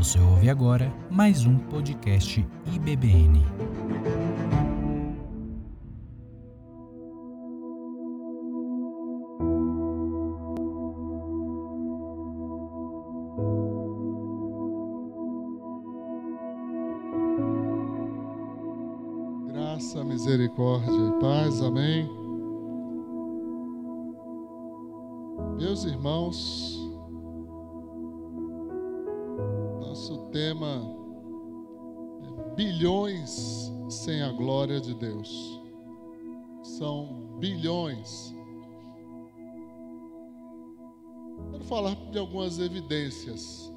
Você ouve agora mais um podcast IBBN. Graça, misericórdia e paz, amém. Meus irmãos, glória de Deus. São bilhões. Quero falar de algumas evidências,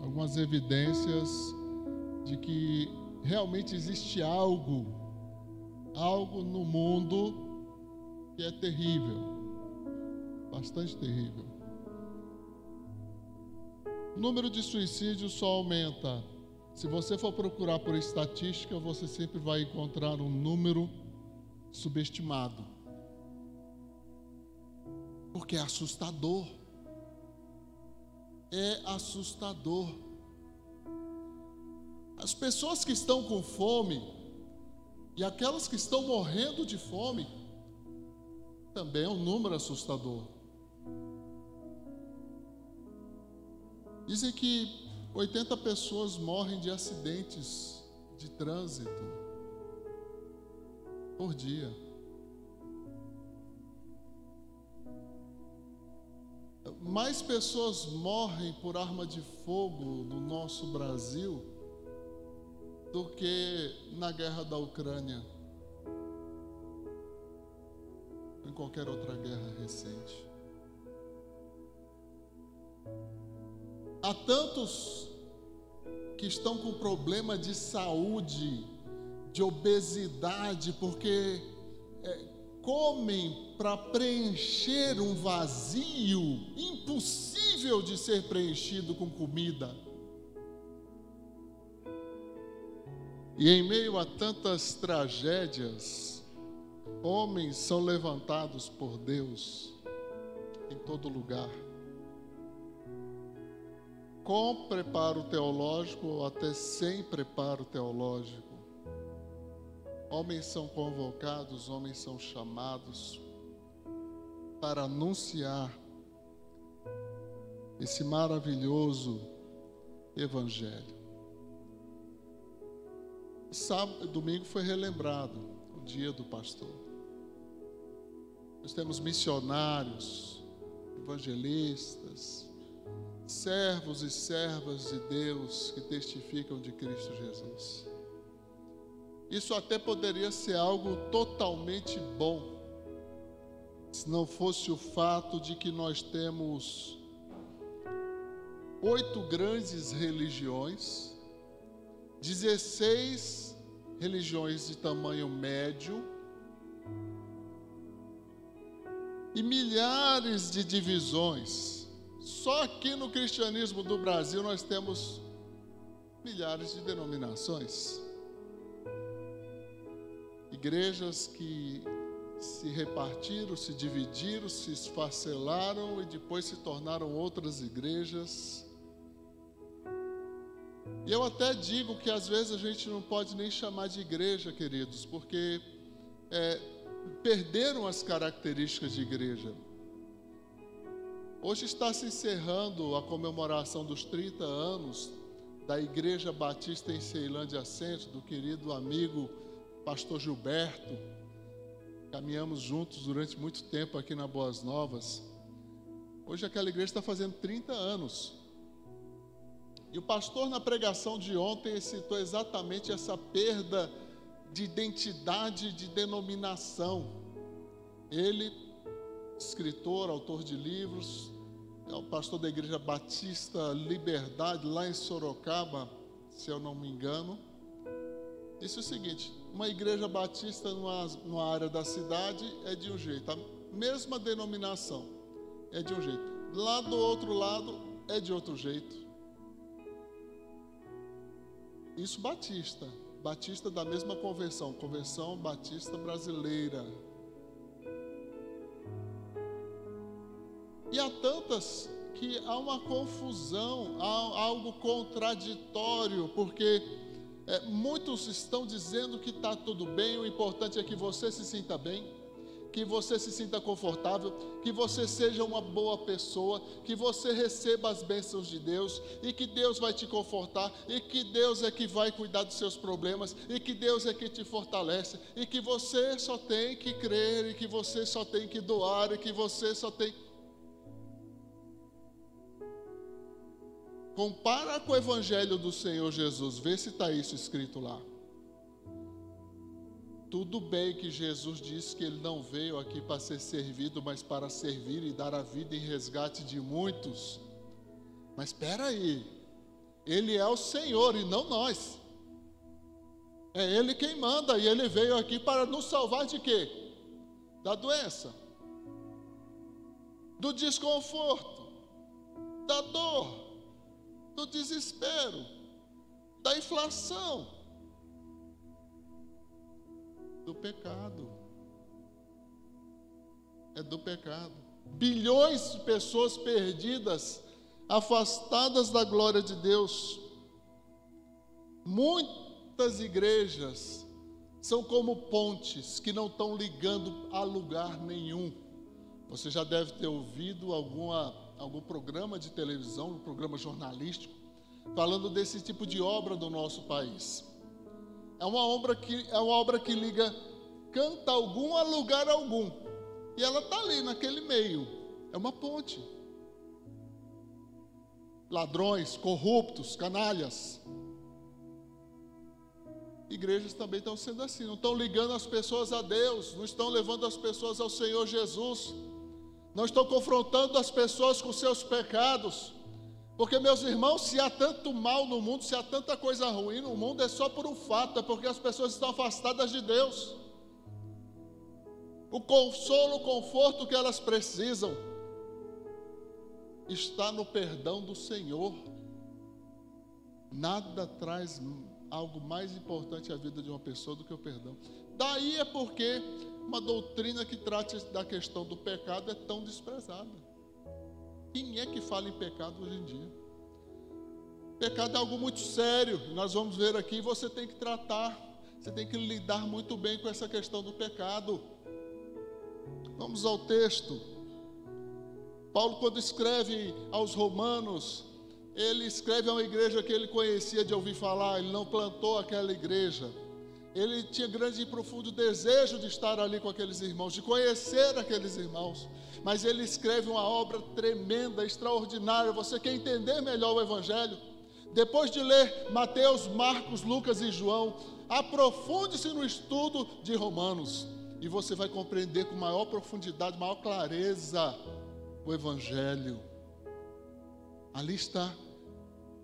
algumas evidências de que realmente existe algo, algo no mundo que é terrível, bastante terrível. O número de suicídios só aumenta. Se você for procurar por estatística, você sempre vai encontrar um número subestimado. Porque é assustador. É assustador. As pessoas que estão com fome e aquelas que estão morrendo de fome também é um número assustador. Dizem que 80 pessoas morrem de acidentes de trânsito por dia. Mais pessoas morrem por arma de fogo no nosso Brasil do que na guerra da Ucrânia, em qualquer outra guerra recente. Há tantos que estão com problema de saúde, de obesidade, porque é, comem para preencher um vazio impossível de ser preenchido com comida. E em meio a tantas tragédias, homens são levantados por Deus em todo lugar. Com preparo teológico ou até sem preparo teológico. Homens são convocados, homens são chamados para anunciar esse maravilhoso Evangelho. Sábado, domingo foi relembrado o dia do pastor. Nós temos missionários, evangelistas, servos e servas de Deus que testificam de Cristo Jesus. Isso até poderia ser algo totalmente bom, se não fosse o fato de que nós temos oito grandes religiões 16 religiões de tamanho médio e milhares de divisões. Só aqui no cristianismo do Brasil nós temos milhares de denominações. Igrejas que se repartiram, se dividiram, se esfacelaram e depois se tornaram outras igrejas e eu até digo que às vezes a gente não pode nem chamar de igreja, queridos, porque é, perderam as características de igreja. Hoje está se encerrando a comemoração dos 30 anos da Igreja Batista em Ceilândia Centro, do querido amigo pastor Gilberto. Caminhamos juntos durante muito tempo aqui na Boas Novas. Hoje aquela igreja está fazendo 30 anos. E o pastor, na pregação de ontem, citou exatamente essa perda de identidade de denominação. Ele, escritor, autor de livros, é o pastor da Igreja Batista Liberdade, lá em Sorocaba, se eu não me engano, disse o seguinte: uma igreja batista numa, numa área da cidade é de um jeito, a mesma denominação é de um jeito, lá do outro lado é de outro jeito. Isso Batista, Batista da mesma convenção, Convenção Batista Brasileira. E há tantas que há uma confusão, há algo contraditório, porque é, muitos estão dizendo que está tudo bem, o importante é que você se sinta bem, que você se sinta confortável, que você seja uma boa pessoa, que você receba as bênçãos de Deus e que Deus vai te confortar e que Deus é que vai cuidar dos seus problemas e que Deus é que te fortalece e que você só tem que crer e que você só tem que doar e que você só tem Compara com o Evangelho do Senhor Jesus, vê se está isso escrito lá. Tudo bem que Jesus disse que ele não veio aqui para ser servido, mas para servir e dar a vida em resgate de muitos. Mas espera aí, ele é o Senhor e não nós. É ele quem manda e ele veio aqui para nos salvar de quê? Da doença, do desconforto, da dor, do desespero, da inflação, do pecado. É do pecado. Bilhões de pessoas perdidas, afastadas da glória de Deus. Muitas igrejas são como pontes que não estão ligando a lugar nenhum. Você já deve ter ouvido alguma algum programa de televisão, um programa jornalístico, falando desse tipo de obra do nosso país. É uma obra que, é uma obra que liga canta algum a lugar algum. E ela está ali naquele meio. É uma ponte. Ladrões, corruptos, canalhas. Igrejas também estão sendo assim, não estão ligando as pessoas a Deus, não estão levando as pessoas ao Senhor Jesus não estou confrontando as pessoas com seus pecados, porque, meus irmãos, se há tanto mal no mundo, se há tanta coisa ruim no mundo, é só por um fato, é porque as pessoas estão afastadas de Deus. O consolo, o conforto que elas precisam está no perdão do Senhor. Nada traz algo mais importante à vida de uma pessoa do que o perdão. Daí é porque uma doutrina que trate da questão do pecado é tão desprezada. Quem é que fala em pecado hoje em dia? Pecado é algo muito sério, nós vamos ver aqui, você tem que tratar, você tem que lidar muito bem com essa questão do pecado. Vamos ao texto. Paulo, quando escreve aos Romanos, ele escreve a uma igreja que ele conhecia de ouvir falar, ele não plantou aquela igreja ele tinha grande e profundo desejo de estar ali com aqueles irmãos, de conhecer aqueles irmãos. Mas ele escreve uma obra tremenda, extraordinária. Você quer entender melhor o Evangelho? Depois de ler Mateus, Marcos, Lucas e João, aprofunde-se no estudo de Romanos e você vai compreender com maior profundidade, maior clareza o Evangelho. Ali está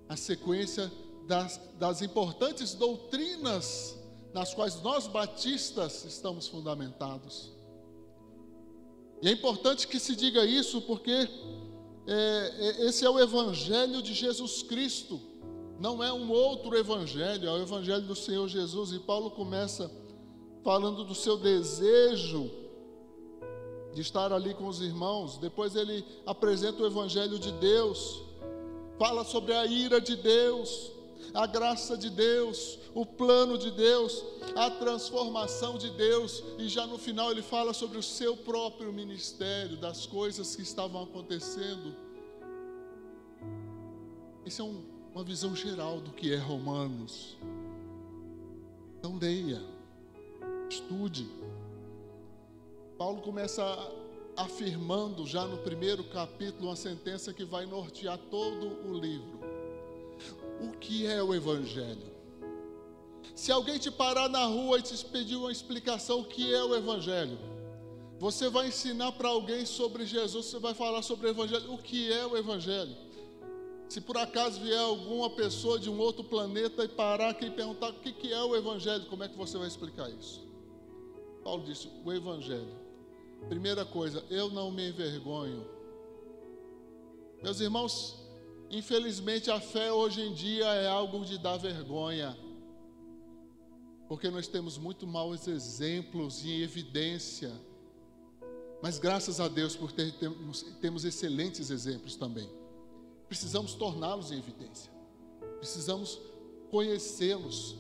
a sequência das, das importantes doutrinas nas quais nós batistas estamos fundamentados. E é importante que se diga isso porque é, é, esse é o Evangelho de Jesus Cristo, não é um outro Evangelho, é o Evangelho do Senhor Jesus. E Paulo começa falando do seu desejo de estar ali com os irmãos, depois ele apresenta o Evangelho de Deus, fala sobre a ira de Deus, a graça de Deus, o plano de Deus, a transformação de Deus, e já no final ele fala sobre o seu próprio ministério, das coisas que estavam acontecendo. Isso é um, uma visão geral do que é Romanos. Então leia, estude. Paulo começa afirmando já no primeiro capítulo uma sentença que vai nortear todo o livro. O que é o Evangelho? Se alguém te parar na rua e te pedir uma explicação o que é o Evangelho, você vai ensinar para alguém sobre Jesus, você vai falar sobre o Evangelho, o que é o Evangelho. Se por acaso vier alguma pessoa de um outro planeta e parar aqui e perguntar o que é o Evangelho, como é que você vai explicar isso? Paulo disse: o Evangelho. Primeira coisa, eu não me envergonho. Meus irmãos, Infelizmente, a fé hoje em dia é algo de dar vergonha, porque nós temos muito maus exemplos em evidência, mas graças a Deus por ter, temos, temos excelentes exemplos também. precisamos torná-los em evidência. Precisamos conhecê-los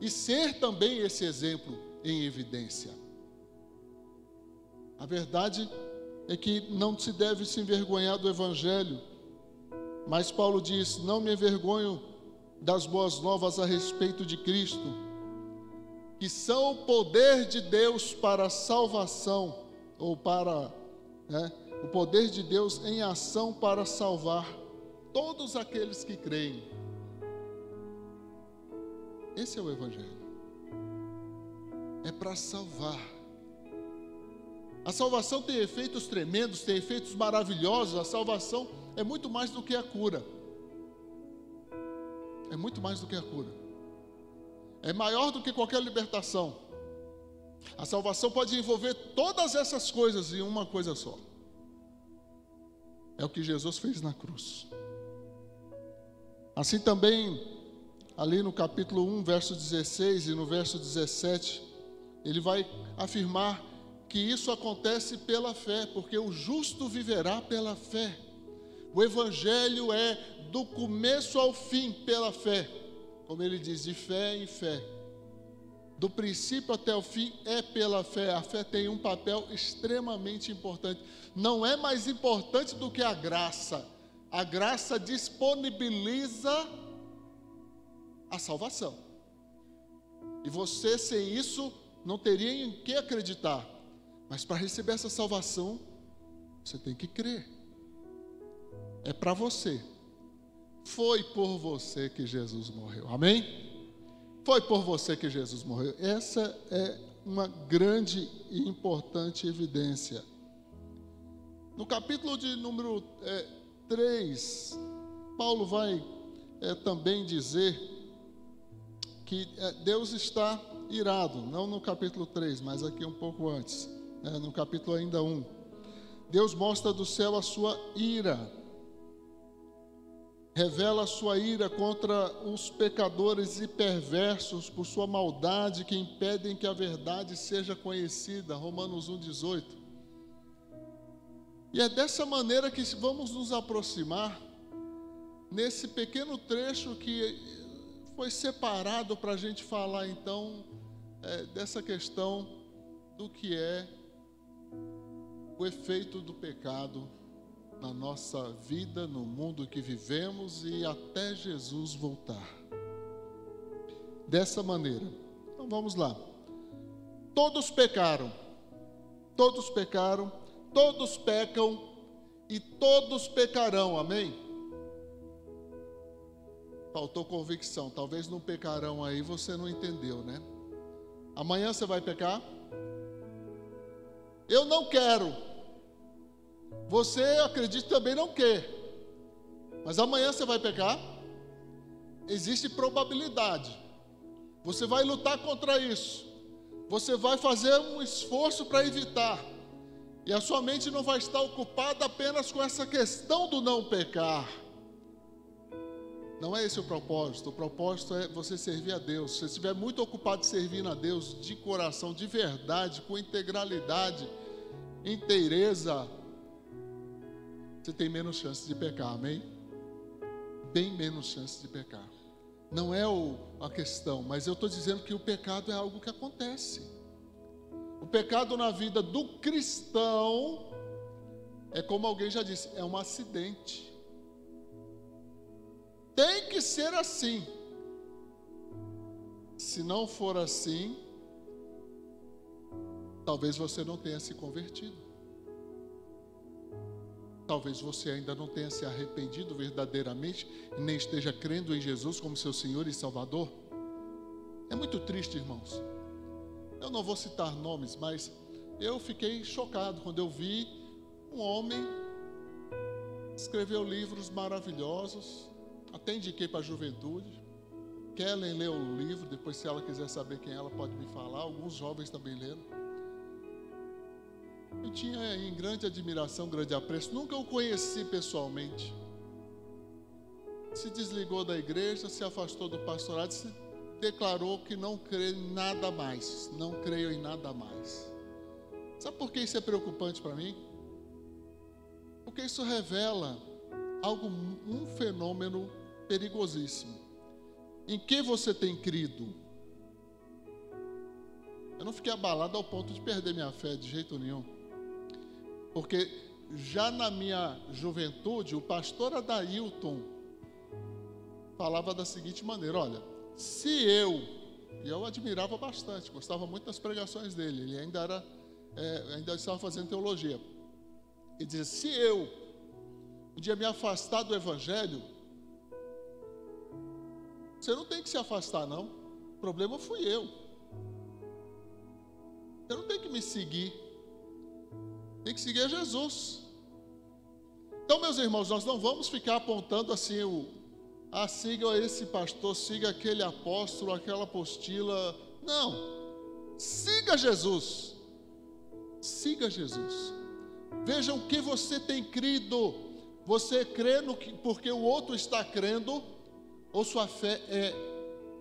e ser também esse exemplo em evidência. A verdade é que não se deve se envergonhar do Evangelho, mas Paulo diz: Não me envergonho das boas novas a respeito de Cristo, que são o poder de Deus para a salvação, ou para né, o poder de Deus em ação para salvar todos aqueles que creem. Esse é o Evangelho. É para salvar. A salvação tem efeitos tremendos, tem efeitos maravilhosos. A salvação é muito mais do que a cura. É muito mais do que a cura. É maior do que qualquer libertação. A salvação pode envolver todas essas coisas em uma coisa só. É o que Jesus fez na cruz. Assim também, ali no capítulo 1, verso 16 e no verso 17, ele vai afirmar que isso acontece pela fé, porque o justo viverá pela fé. O Evangelho é do começo ao fim pela fé, como ele diz, de fé em fé. Do princípio até o fim é pela fé. A fé tem um papel extremamente importante. Não é mais importante do que a graça. A graça disponibiliza a salvação. E você, sem isso, não teria em que acreditar. Mas para receber essa salvação, você tem que crer é para você. Foi por você que Jesus morreu. Amém? Foi por você que Jesus morreu. Essa é uma grande e importante evidência. No capítulo de número é, 3, Paulo vai é, também dizer que é, Deus está irado, não no capítulo 3, mas aqui um pouco antes, né, no capítulo ainda 1. Deus mostra do céu a sua ira revela a sua ira contra os pecadores e perversos por sua maldade que impedem que a verdade seja conhecida. Romanos 1,18. E é dessa maneira que vamos nos aproximar nesse pequeno trecho que foi separado para a gente falar então é, dessa questão do que é o efeito do pecado na nossa vida, no mundo que vivemos e até Jesus voltar. Dessa maneira. Então vamos lá. Todos pecaram, todos pecaram, todos pecam e todos pecarão, amém? Faltou convicção, talvez não pecarão aí, você não entendeu, né? Amanhã você vai pecar? Eu não quero. Você acredita também não quer. Mas amanhã você vai pecar? Existe probabilidade. Você vai lutar contra isso. Você vai fazer um esforço para evitar. E a sua mente não vai estar ocupada apenas com essa questão do não pecar. Não é esse o propósito. O propósito é você servir a Deus. Se você estiver muito ocupado servindo a Deus de coração, de verdade, com integralidade, inteireza, você tem menos chances de pecar, amém? Bem menos chances de pecar. Não é o, a questão, mas eu estou dizendo que o pecado é algo que acontece. O pecado na vida do cristão é como alguém já disse, é um acidente. Tem que ser assim. Se não for assim, talvez você não tenha se convertido. Talvez você ainda não tenha se arrependido verdadeiramente e nem esteja crendo em Jesus como seu Senhor e Salvador. É muito triste, irmãos. Eu não vou citar nomes, mas eu fiquei chocado quando eu vi um homem escreveu livros maravilhosos, até indiquei para a juventude. Kellen leu o livro, depois se ela quiser saber quem ela pode me falar, alguns jovens também leram. Eu tinha em grande admiração, grande apreço. Nunca o conheci pessoalmente. Se desligou da igreja, se afastou do pastorado, se declarou que não crê em nada mais. Não creio em nada mais. Sabe por que isso é preocupante para mim? Porque isso revela algo, um fenômeno perigosíssimo. Em que você tem crido? Eu não fiquei abalado ao ponto de perder minha fé de jeito nenhum. Porque já na minha juventude, o pastor Adailton falava da seguinte maneira: olha, se eu, e eu admirava bastante, gostava muito das pregações dele, ele ainda era, é, ainda estava fazendo teologia. Ele dizia: se eu um dia me afastar do evangelho, você não tem que se afastar, não. O problema fui eu. Você não tem que me seguir. Tem que seguir a Jesus. Então, meus irmãos, nós não vamos ficar apontando assim o ah, siga esse pastor, siga aquele apóstolo, aquela apostila. Não. Siga Jesus. Siga Jesus. Vejam o que você tem crido. Você crê no que porque o outro está crendo ou sua fé é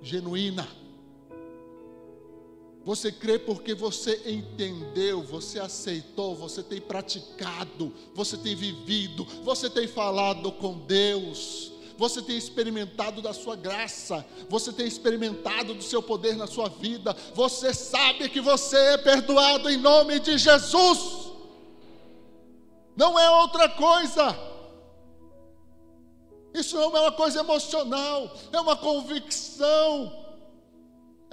genuína? Você crê porque você entendeu, você aceitou, você tem praticado, você tem vivido, você tem falado com Deus, você tem experimentado da sua graça, você tem experimentado do seu poder na sua vida, você sabe que você é perdoado em nome de Jesus. Não é outra coisa. Isso não é uma coisa emocional, é uma convicção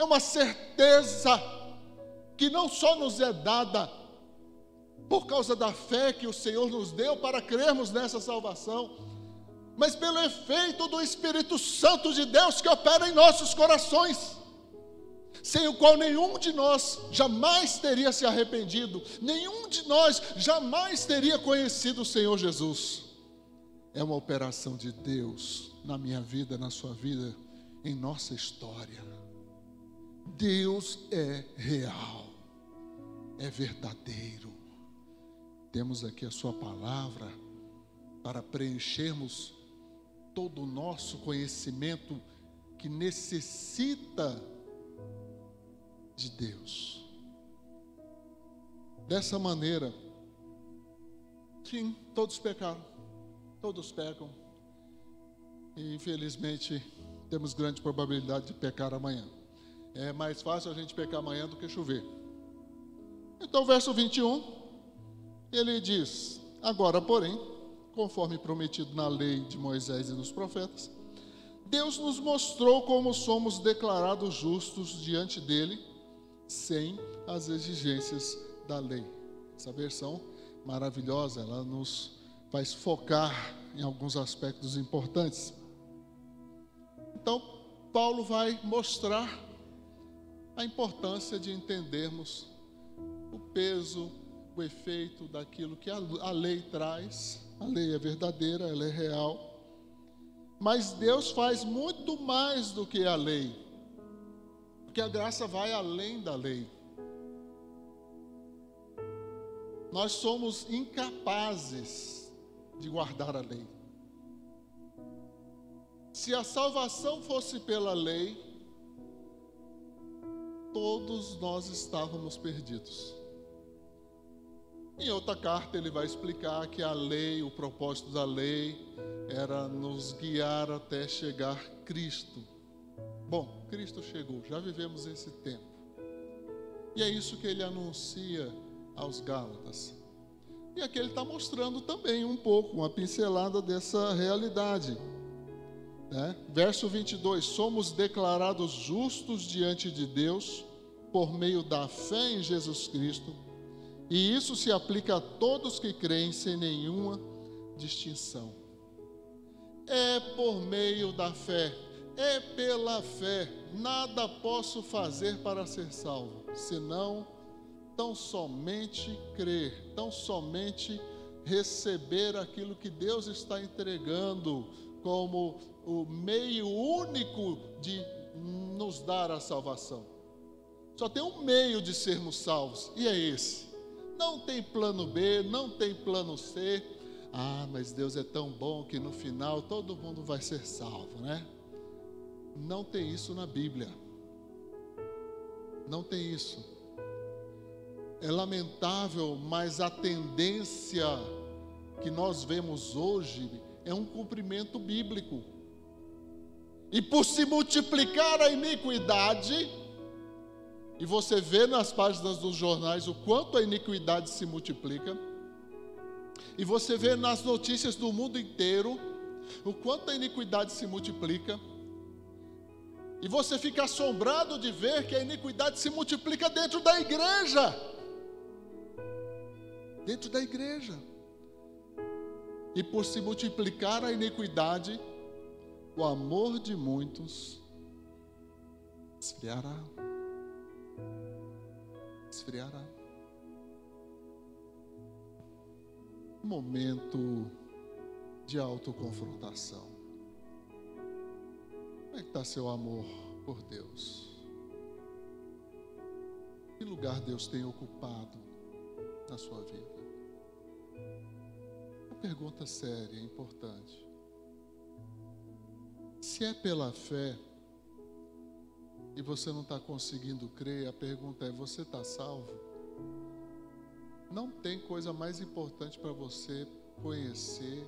é uma certeza que não só nos é dada por causa da fé que o Senhor nos deu para crermos nessa salvação, mas pelo efeito do Espírito Santo de Deus que opera em nossos corações, sem o qual nenhum de nós jamais teria se arrependido, nenhum de nós jamais teria conhecido o Senhor Jesus. É uma operação de Deus na minha vida, na sua vida, em nossa história. Deus é real, é verdadeiro. Temos aqui a Sua palavra para preenchermos todo o nosso conhecimento que necessita de Deus. Dessa maneira, sim, todos pecaram, todos pecam, e infelizmente temos grande probabilidade de pecar amanhã é mais fácil a gente pecar amanhã do que chover. Então, verso 21, ele diz: Agora, porém, conforme prometido na lei de Moisés e dos profetas, Deus nos mostrou como somos declarados justos diante dele, sem as exigências da lei. Essa versão maravilhosa, ela nos faz focar em alguns aspectos importantes. Então, Paulo vai mostrar a importância de entendermos o peso, o efeito daquilo que a lei traz. A lei é verdadeira, ela é real. Mas Deus faz muito mais do que a lei, porque a graça vai além da lei. Nós somos incapazes de guardar a lei. Se a salvação fosse pela lei, todos nós estávamos perdidos. Em outra carta, ele vai explicar que a lei, o propósito da lei, era nos guiar até chegar Cristo. Bom, Cristo chegou, já vivemos esse tempo. E é isso que ele anuncia aos Gálatas. E aqui ele está mostrando também um pouco, uma pincelada dessa realidade. Né? Verso 22: Somos declarados justos diante de Deus por meio da fé em Jesus Cristo, e isso se aplica a todos que creem sem nenhuma distinção. É por meio da fé, é pela fé, nada posso fazer para ser salvo, senão tão somente crer, tão somente receber aquilo que Deus está entregando como o meio único de nos dar a salvação. Só tem um meio de sermos salvos, e é esse. Não tem plano B, não tem plano C. Ah, mas Deus é tão bom que no final todo mundo vai ser salvo, né? Não tem isso na Bíblia. Não tem isso. É lamentável, mas a tendência que nós vemos hoje é um cumprimento bíblico. E por se multiplicar a iniquidade, e você vê nas páginas dos jornais o quanto a iniquidade se multiplica, e você vê nas notícias do mundo inteiro o quanto a iniquidade se multiplica, e você fica assombrado de ver que a iniquidade se multiplica dentro da igreja. Dentro da igreja. E por se multiplicar a iniquidade, o amor de muitos esfriará. Esfriará. Momento de autoconfrontação. Como é que está seu amor por Deus? Que lugar Deus tem ocupado na sua vida? Uma pergunta séria, importante. Se é pela fé e você não está conseguindo crer, a pergunta é: você está salvo? Não tem coisa mais importante para você conhecer,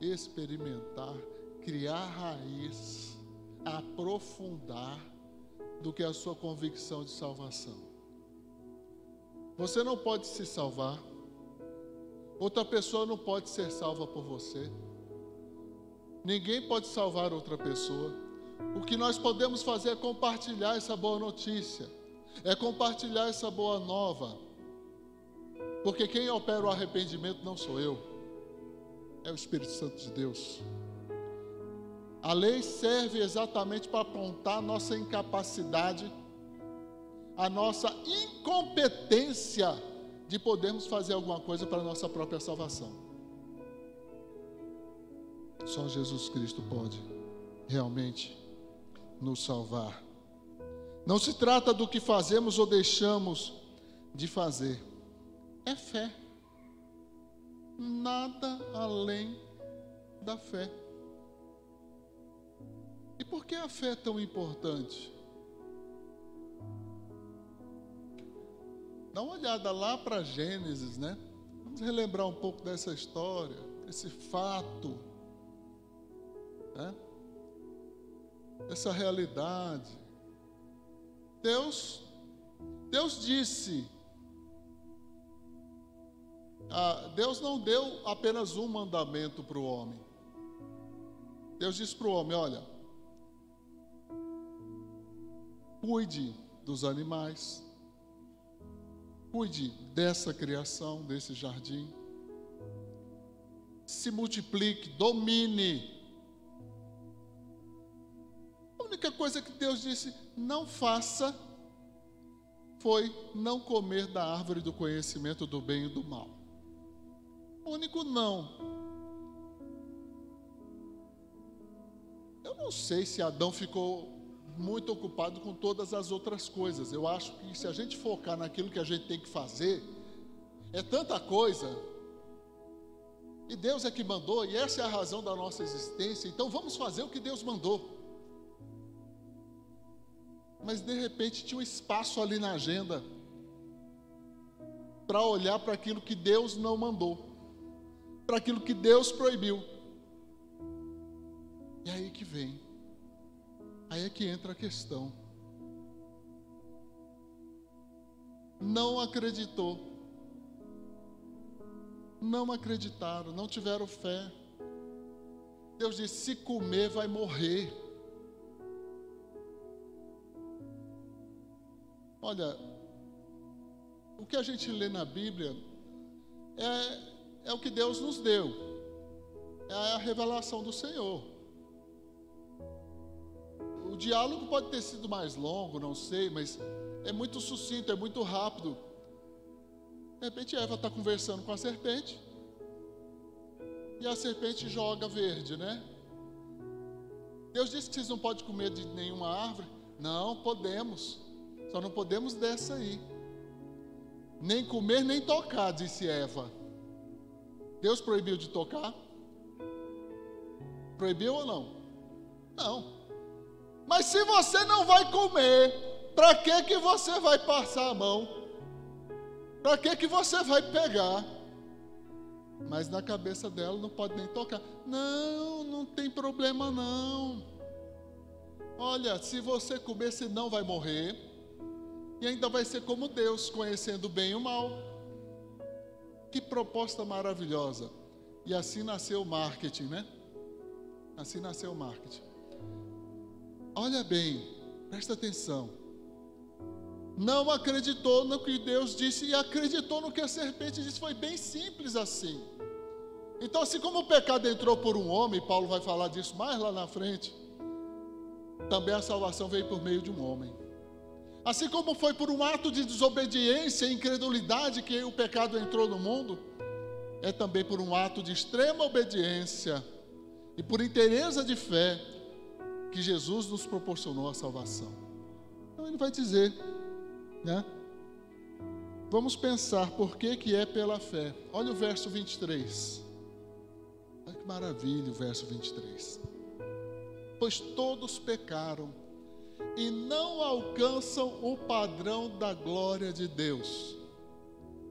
experimentar, criar raiz aprofundar do que a sua convicção de salvação. Você não pode se salvar, outra pessoa não pode ser salva por você, ninguém pode salvar outra pessoa. O que nós podemos fazer é compartilhar essa boa notícia, é compartilhar essa boa nova, porque quem opera o arrependimento não sou eu, é o Espírito Santo de Deus. A lei serve exatamente para apontar a nossa incapacidade, a nossa incompetência de podermos fazer alguma coisa para a nossa própria salvação. Só Jesus Cristo pode realmente nos salvar. Não se trata do que fazemos ou deixamos de fazer, é fé. Nada além da fé. E por que a fé é tão importante? Dá uma olhada lá para Gênesis, né? Vamos relembrar um pouco dessa história, desse fato, né? Essa realidade. Deus, Deus disse, ah, Deus não deu apenas um mandamento para o homem. Deus disse para o homem: olha, Cuide dos animais. Cuide dessa criação, desse jardim. Se multiplique, domine. Única coisa que Deus disse não faça foi não comer da árvore do conhecimento do bem e do mal. Único não. Eu não sei se Adão ficou muito ocupado com todas as outras coisas. Eu acho que se a gente focar naquilo que a gente tem que fazer, é tanta coisa. E Deus é que mandou, e essa é a razão da nossa existência. Então vamos fazer o que Deus mandou. Mas de repente tinha um espaço ali na agenda para olhar para aquilo que Deus não mandou, para aquilo que Deus proibiu. E aí que vem Aí é que entra a questão. Não acreditou. Não acreditaram, não tiveram fé. Deus disse: se comer, vai morrer. Olha, o que a gente lê na Bíblia é, é o que Deus nos deu, é a revelação do Senhor o diálogo pode ter sido mais longo, não sei, mas é muito sucinto, é muito rápido. De repente Eva está conversando com a serpente e a serpente joga verde, né? Deus disse que vocês não podem comer de nenhuma árvore. Não, podemos. Só não podemos dessa aí. Nem comer, nem tocar, disse Eva. Deus proibiu de tocar? Proibiu ou não? Não. Mas se você não vai comer, para que que você vai passar a mão? Para que que você vai pegar? Mas na cabeça dela não pode nem tocar. Não, não tem problema não. Olha, se você comer, você não vai morrer. E ainda vai ser como Deus, conhecendo o bem e o mal. Que proposta maravilhosa. E assim nasceu o marketing, né? Assim nasceu o marketing. Olha bem, presta atenção. Não acreditou no que Deus disse e acreditou no que a serpente disse. Foi bem simples assim. Então, assim como o pecado entrou por um homem, Paulo vai falar disso mais lá na frente, também a salvação veio por meio de um homem. Assim como foi por um ato de desobediência e incredulidade que o pecado entrou no mundo, é também por um ato de extrema obediência e por interesse de fé que Jesus nos proporcionou a salvação. Então ele vai dizer, né? Vamos pensar por que que é pela fé. Olha o verso 23. Olha que maravilha o verso 23. Pois todos pecaram e não alcançam o padrão da glória de Deus.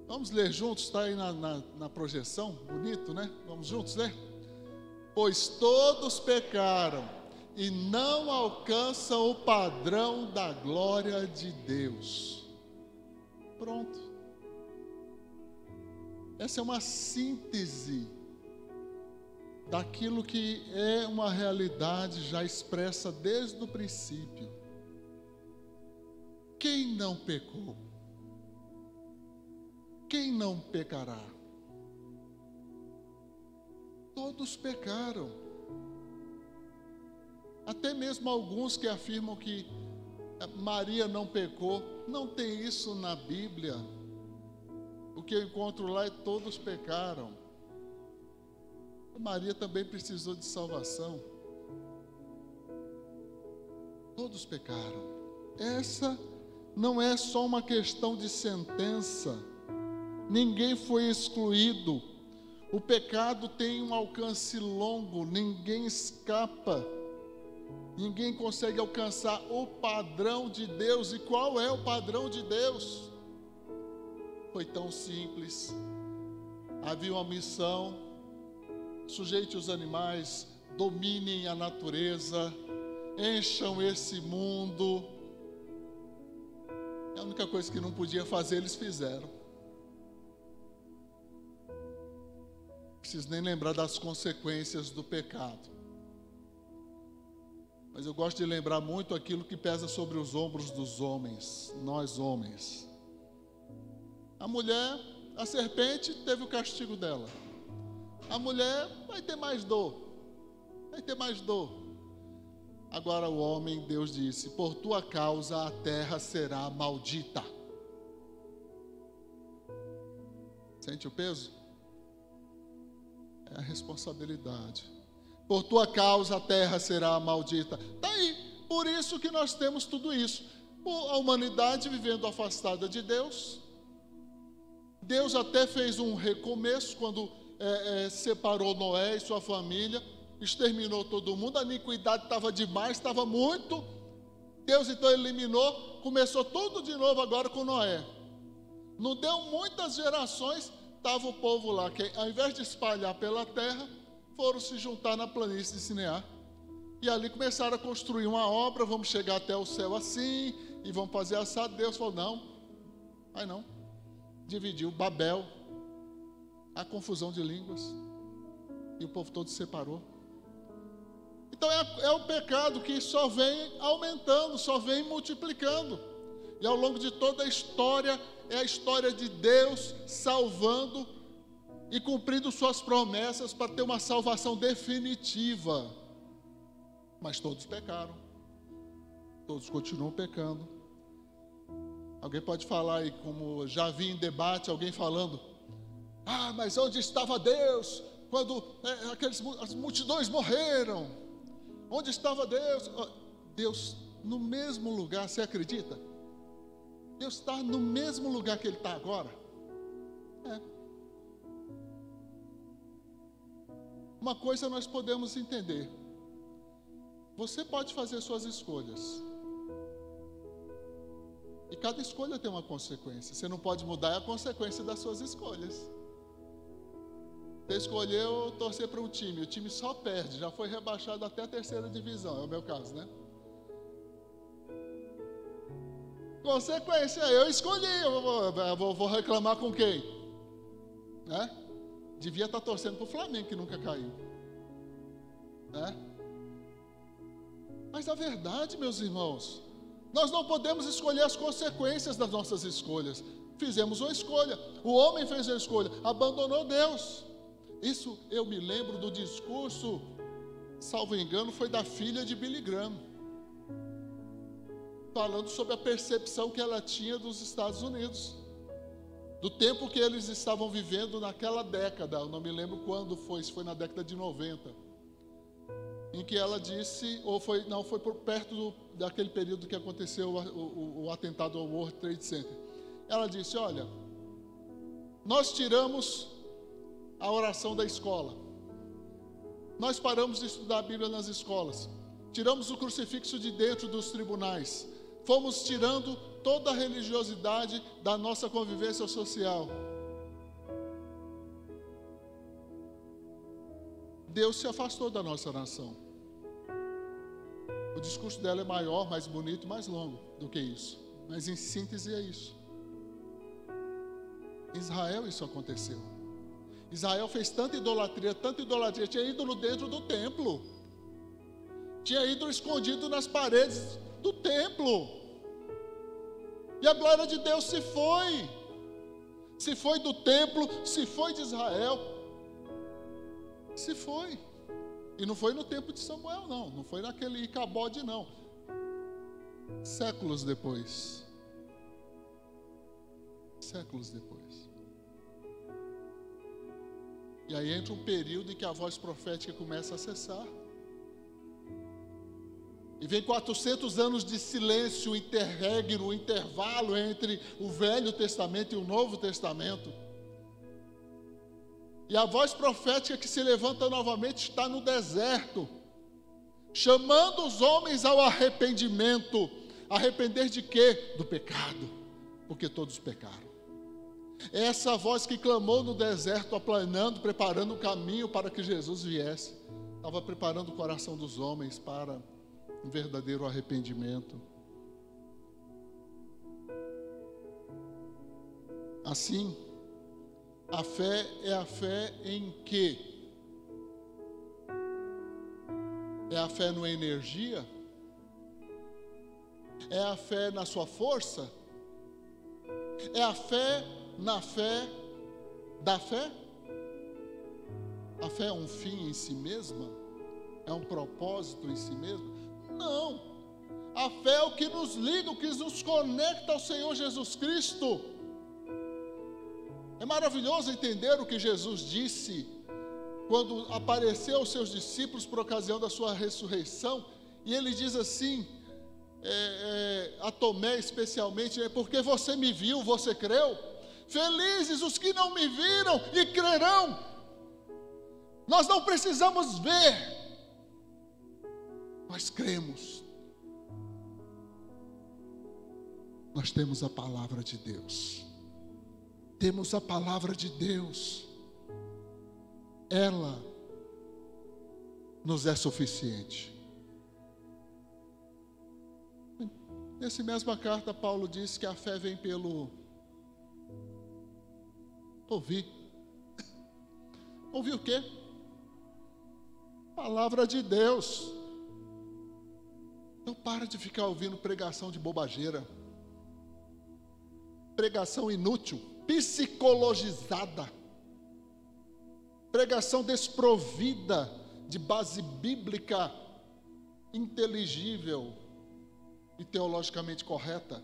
Vamos ler juntos, está aí na, na, na, projeção, bonito, né? Vamos juntos ler? Pois todos pecaram e não alcançam o padrão da glória de Deus. Pronto. Essa é uma síntese daquilo que é uma realidade já expressa desde o princípio. Quem não pecou? Quem não pecará? Todos pecaram. Até mesmo alguns que afirmam que Maria não pecou, não tem isso na Bíblia. O que eu encontro lá é todos pecaram. Maria também precisou de salvação. Todos pecaram. Essa não é só uma questão de sentença. Ninguém foi excluído. O pecado tem um alcance longo, ninguém escapa. Ninguém consegue alcançar o padrão de Deus. E qual é o padrão de Deus? Foi tão simples. Havia uma missão: sujeite os animais, dominem a natureza, encham esse mundo a única coisa que não podia fazer, eles fizeram. Preciso nem lembrar das consequências do pecado. Mas eu gosto de lembrar muito aquilo que pesa sobre os ombros dos homens, nós homens. A mulher, a serpente, teve o castigo dela. A mulher vai ter mais dor. Vai ter mais dor. Agora o homem, Deus disse: Por tua causa a terra será maldita. Sente o peso? É a responsabilidade. Por tua causa a terra será maldita. Está aí. Por isso que nós temos tudo isso. A humanidade vivendo afastada de Deus. Deus até fez um recomeço quando é, é, separou Noé e sua família exterminou todo mundo, a iniquidade estava demais, estava muito. Deus então eliminou, começou tudo de novo agora com Noé. Não deu muitas gerações, estava o povo lá, que ao invés de espalhar pela terra, foram se juntar na planície de Sinear. E ali começaram a construir uma obra, vamos chegar até o céu assim, e vamos fazer assado. Deus falou, não, aí não. Dividiu Babel, a confusão de línguas, e o povo todo se separou. Então é, é o pecado que só vem aumentando, só vem multiplicando. E ao longo de toda a história, é a história de Deus salvando e cumprindo suas promessas para ter uma salvação definitiva. Mas todos pecaram, todos continuam pecando. Alguém pode falar aí, como já vi em debate, alguém falando: Ah, mas onde estava Deus quando é, aqueles, as multidões morreram? Onde estava Deus? Deus no mesmo lugar, você acredita? Deus está no mesmo lugar que Ele está agora? É. Uma coisa nós podemos entender: você pode fazer suas escolhas, e cada escolha tem uma consequência. Você não pode mudar a consequência das suas escolhas. Você escolheu torcer para um time, o time só perde, já foi rebaixado até a terceira divisão, é o meu caso, né? Consequência, eu escolhi, eu vou, vou, vou reclamar com quem? Né? Devia estar torcendo para o Flamengo que nunca caiu. Né? Mas a verdade, meus irmãos, nós não podemos escolher as consequências das nossas escolhas. Fizemos uma escolha. O homem fez a escolha, abandonou Deus. Isso eu me lembro do discurso, salvo engano, foi da filha de Billy Graham, falando sobre a percepção que ela tinha dos Estados Unidos, do tempo que eles estavam vivendo naquela década, eu não me lembro quando foi, se foi na década de 90, em que ela disse, ou foi, não, foi por perto do, daquele período que aconteceu o, o, o atentado ao World Trade Center. Ela disse: Olha, nós tiramos a oração da escola. Nós paramos de estudar a Bíblia nas escolas. Tiramos o crucifixo de dentro dos tribunais. Fomos tirando toda a religiosidade da nossa convivência social. Deus se afastou da nossa nação. O discurso dela é maior, mais bonito, mais longo do que isso. Mas em síntese é isso. Em Israel isso aconteceu. Israel fez tanta idolatria, tanta idolatria, tinha ídolo dentro do templo. Tinha ídolo escondido nas paredes do templo. E a glória de Deus se foi. Se foi do templo, se foi de Israel. Se foi. E não foi no tempo de Samuel, não. Não foi naquele Icabode, não. Séculos depois. Séculos depois. E aí entra um período em que a voz profética começa a cessar. E vem 400 anos de silêncio, interregno, intervalo entre o Velho Testamento e o Novo Testamento. E a voz profética que se levanta novamente está no deserto, chamando os homens ao arrependimento. Arrepender de quê? Do pecado, porque todos pecaram. Essa voz que clamou no deserto, aplanando, preparando o caminho para que Jesus viesse. Estava preparando o coração dos homens para um verdadeiro arrependimento. Assim, a fé é a fé em quê? É a fé na energia? É a fé na sua força? É a fé na fé da fé? A fé é um fim em si mesma? É um propósito em si mesma? Não. A fé é o que nos liga, o que nos conecta ao Senhor Jesus Cristo. É maravilhoso entender o que Jesus disse quando apareceu aos seus discípulos por ocasião da sua ressurreição, e ele diz assim, é, é, a Tomé especialmente, é porque você me viu, você creu? Felizes os que não me viram e crerão. Nós não precisamos ver, nós cremos. Nós temos a palavra de Deus. Temos a palavra de Deus. Ela nos é suficiente. Nessa mesma carta, Paulo diz que a fé vem pelo Ouvir. Ouvir o quê? Palavra de Deus. Então para de ficar ouvindo pregação de bobageira. Pregação inútil, psicologizada. Pregação desprovida de base bíblica inteligível e teologicamente correta.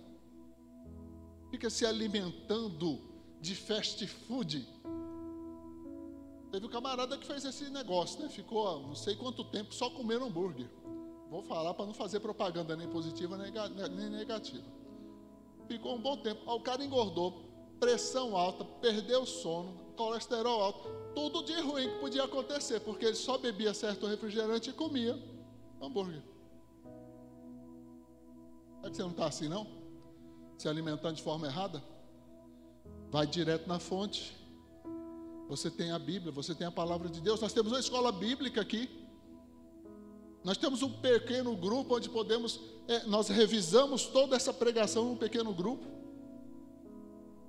Fica se alimentando de fast food. Teve um camarada que fez esse negócio, né? Ficou não sei quanto tempo só comendo hambúrguer. Vou falar para não fazer propaganda nem positiva nem negativa. Ficou um bom tempo. O cara engordou, pressão alta, perdeu o sono, colesterol alto, tudo de ruim que podia acontecer, porque ele só bebia certo refrigerante e comia hambúrguer. É que você não está assim, não? Se alimentando de forma errada? Vai direto na fonte Você tem a Bíblia, você tem a palavra de Deus. Nós temos uma escola bíblica aqui. Nós temos um pequeno grupo onde podemos, é, nós revisamos toda essa pregação num pequeno grupo.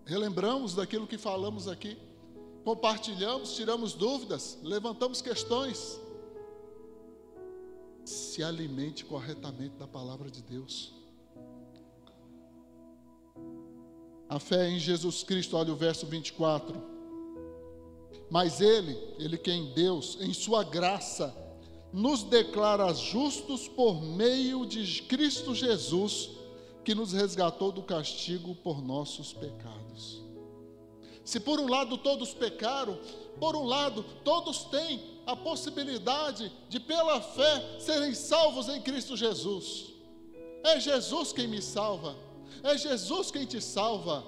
Relembramos daquilo que falamos aqui. Compartilhamos, tiramos dúvidas, levantamos questões. Se alimente corretamente da palavra de Deus. A fé em Jesus Cristo, olha o verso 24. Mas Ele, Ele que é Deus, em Sua graça, nos declara justos por meio de Cristo Jesus, que nos resgatou do castigo por nossos pecados. Se por um lado todos pecaram, por um lado todos têm a possibilidade de, pela fé, serem salvos em Cristo Jesus. É Jesus quem me salva, é Jesus quem te salva.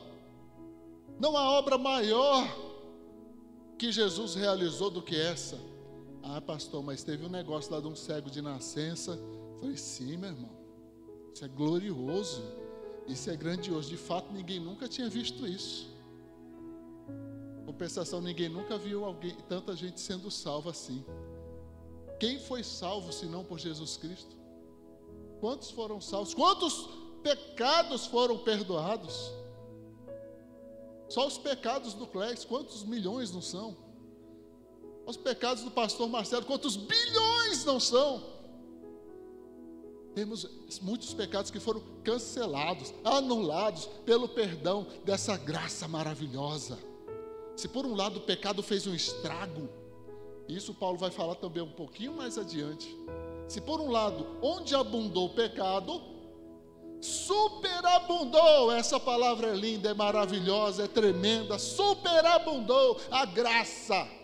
Não há obra maior que Jesus realizou do que essa. Ah, pastor, mas teve um negócio lá de um cego de nascença. falei, sim, meu irmão. Isso é glorioso. Isso é grandioso. De fato, ninguém nunca tinha visto isso. Compensação, ninguém nunca viu alguém, tanta gente sendo salva assim. Quem foi salvo senão por Jesus Cristo? Quantos foram salvos? Quantos pecados foram perdoados? Só os pecados do Clex, quantos milhões não são? Os pecados do pastor Marcelo, quantos bilhões não são? Temos muitos pecados que foram cancelados, anulados pelo perdão dessa graça maravilhosa. Se por um lado o pecado fez um estrago, isso Paulo vai falar também um pouquinho mais adiante. Se por um lado, onde abundou o pecado, superabundou, essa palavra é linda, é maravilhosa, é tremenda, superabundou a graça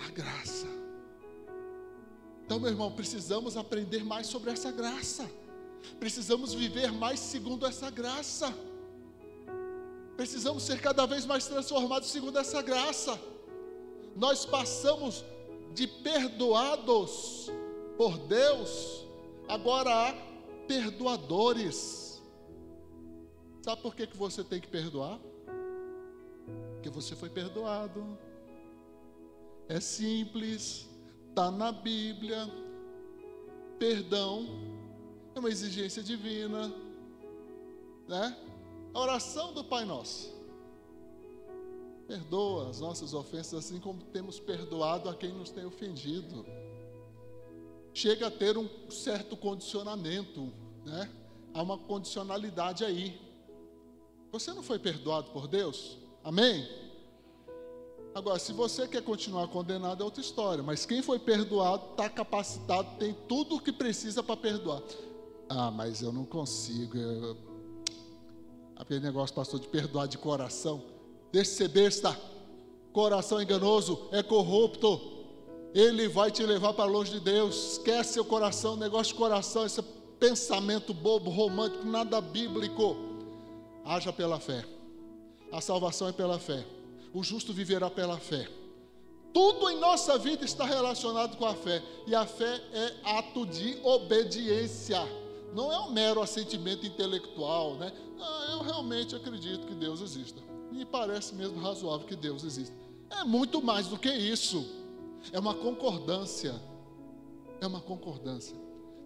a graça. Então, meu irmão, precisamos aprender mais sobre essa graça. Precisamos viver mais segundo essa graça. Precisamos ser cada vez mais transformados segundo essa graça. Nós passamos de perdoados por Deus, agora há perdoadores. Sabe por que, que você tem que perdoar? Porque você foi perdoado é simples, está na Bíblia. Perdão é uma exigência divina, né? A oração do Pai Nosso. Perdoa as nossas ofensas, assim como temos perdoado a quem nos tem ofendido. Chega a ter um certo condicionamento, né? Há uma condicionalidade aí. Você não foi perdoado por Deus? Amém? Agora, se você quer continuar condenado, é outra história. Mas quem foi perdoado, está capacitado, tem tudo o que precisa para perdoar. Ah, mas eu não consigo. Eu... Aquele negócio, pastor, de perdoar de coração. Deixa de ser besta. Coração enganoso é corrupto. Ele vai te levar para longe de Deus. Esquece seu coração, negócio de coração, esse pensamento bobo, romântico, nada bíblico. Haja pela fé. A salvação é pela fé o justo viverá pela fé. Tudo em nossa vida está relacionado com a fé, e a fé é ato de obediência. Não é um mero assentimento intelectual, né? Não, eu realmente acredito que Deus exista. E parece mesmo razoável que Deus exista. É muito mais do que isso. É uma concordância. É uma concordância.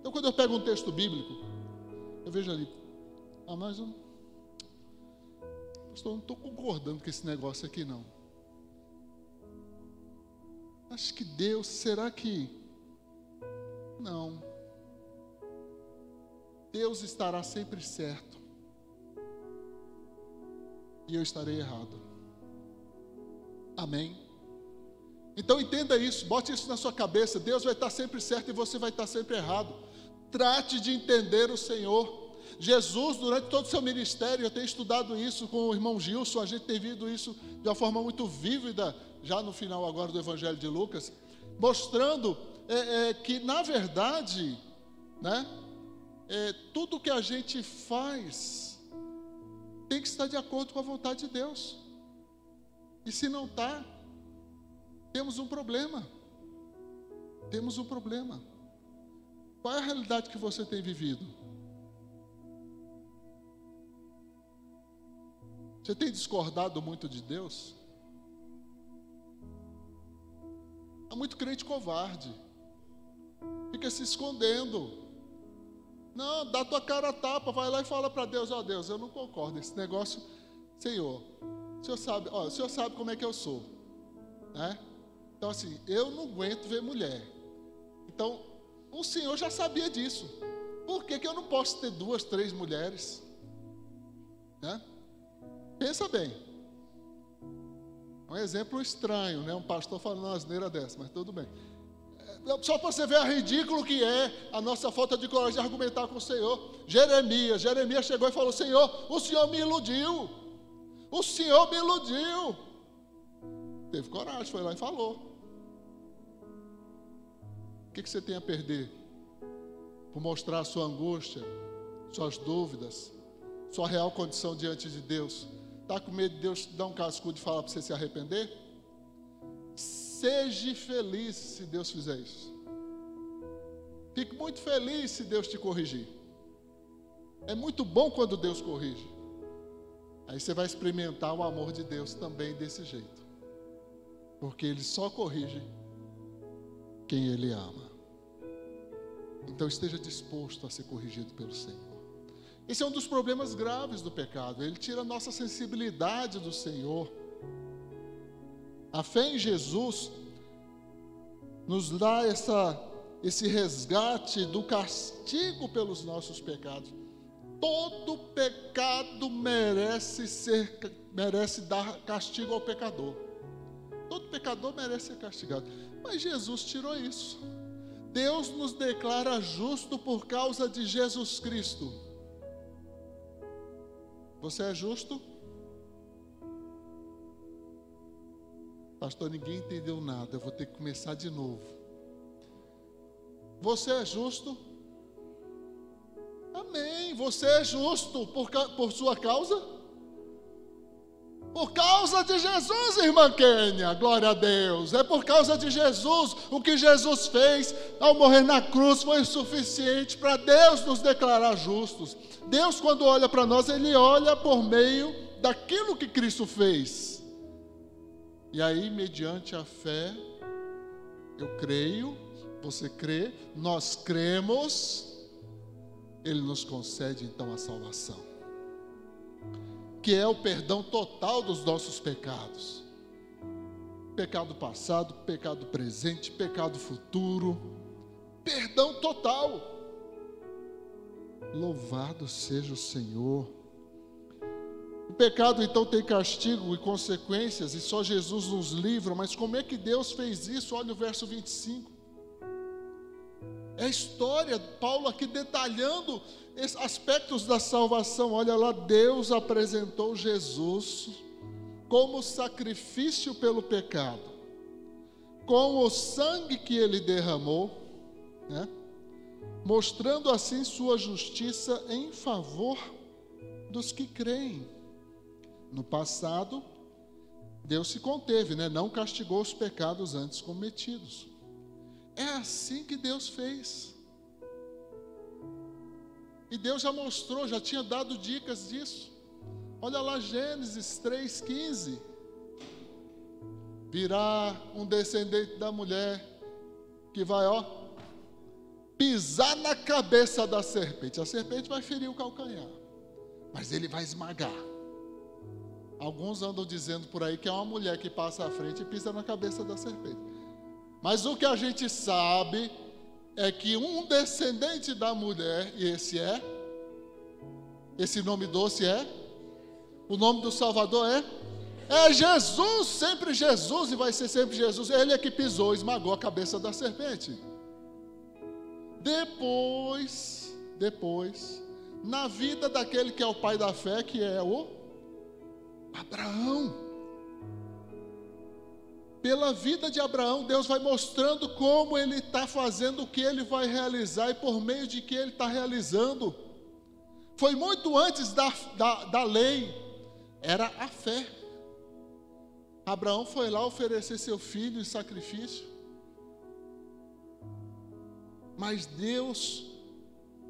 Então, quando eu pego um texto bíblico, eu vejo ali, ah, mas eu não estou concordando com esse negócio aqui, não. Acho que Deus, será que. Não. Deus estará sempre certo. E eu estarei errado. Amém? Então entenda isso, bote isso na sua cabeça. Deus vai estar sempre certo e você vai estar sempre errado. Trate de entender o Senhor. Jesus, durante todo o seu ministério, eu tenho estudado isso com o irmão Gilson, a gente tem visto isso de uma forma muito vívida, já no final agora do Evangelho de Lucas, mostrando é, é, que, na verdade, né, é, tudo que a gente faz tem que estar de acordo com a vontade de Deus. E se não está, temos um problema. Temos um problema. Qual é a realidade que você tem vivido? Você tem discordado muito de Deus? Há muito crente covarde, fica se escondendo. Não, dá tua cara a tapa, vai lá e fala para Deus: Ó oh, Deus, eu não concordo esse negócio, Senhor. O senhor sabe, ó, o senhor sabe como é que eu sou, né? Então, assim, eu não aguento ver mulher. Então, o Senhor já sabia disso. Por que, que eu não posso ter duas, três mulheres? Né? Pensa bem. Um exemplo estranho, né? Um pastor falando uma asneira dessa, mas tudo bem. É, só para você ver a ridículo que é a nossa falta de coragem de argumentar com o Senhor. Jeremias, Jeremias chegou e falou: Senhor, o Senhor me iludiu. O Senhor me iludiu. Teve coragem, foi lá e falou. Que, que você tem a perder? Por mostrar a sua angústia, suas dúvidas, sua real condição diante de Deus. Está com medo de Deus dar um cascudo e falar para você se arrepender? Seja feliz se Deus fizer isso. Fique muito feliz se Deus te corrigir. É muito bom quando Deus corrige. Aí você vai experimentar o amor de Deus também desse jeito. Porque Ele só corrige quem Ele ama. Então esteja disposto a ser corrigido pelo Senhor. Esse é um dos problemas graves do pecado. Ele tira a nossa sensibilidade do Senhor. A fé em Jesus nos dá essa, esse resgate do castigo pelos nossos pecados. Todo pecado merece ser merece dar castigo ao pecador. Todo pecador merece ser castigado. Mas Jesus tirou isso. Deus nos declara justo por causa de Jesus Cristo. Você é justo? Pastor, ninguém entendeu nada. Eu vou ter que começar de novo. Você é justo? Amém. Você é justo por, por sua causa? Por causa de Jesus, irmã Kênia, glória a Deus. É por causa de Jesus. O que Jesus fez ao morrer na cruz foi suficiente para Deus nos declarar justos. Deus, quando olha para nós, Ele olha por meio daquilo que Cristo fez. E aí, mediante a fé, eu creio, você crê, nós cremos, Ele nos concede então a salvação, que é o perdão total dos nossos pecados pecado passado, pecado presente, pecado futuro, perdão total. Louvado seja o Senhor. O pecado então tem castigo e consequências, e só Jesus nos livra, mas como é que Deus fez isso? Olha o verso 25. É a história, Paulo aqui detalhando aspectos da salvação. Olha lá, Deus apresentou Jesus como sacrifício pelo pecado, com o sangue que ele derramou, né? mostrando assim sua justiça em favor dos que creem. No passado, Deus se conteve, né? não castigou os pecados antes cometidos. É assim que Deus fez. E Deus já mostrou, já tinha dado dicas disso. Olha lá Gênesis 3,15. Virá um descendente da mulher que vai, ó, pisar na cabeça da serpente. A serpente vai ferir o calcanhar, mas ele vai esmagar. Alguns andam dizendo por aí que é uma mulher que passa à frente e pisa na cabeça da serpente. Mas o que a gente sabe é que um descendente da mulher, e esse é, esse nome doce é, o nome do Salvador é, é Jesus, sempre Jesus e vai ser sempre Jesus. Ele é que pisou, esmagou a cabeça da serpente. Depois, depois, na vida daquele que é o pai da fé, que é o Abraão. Pela vida de Abraão, Deus vai mostrando como ele está fazendo o que ele vai realizar e por meio de que ele está realizando. Foi muito antes da, da, da lei, era a fé. Abraão foi lá oferecer seu filho em sacrifício. Mas Deus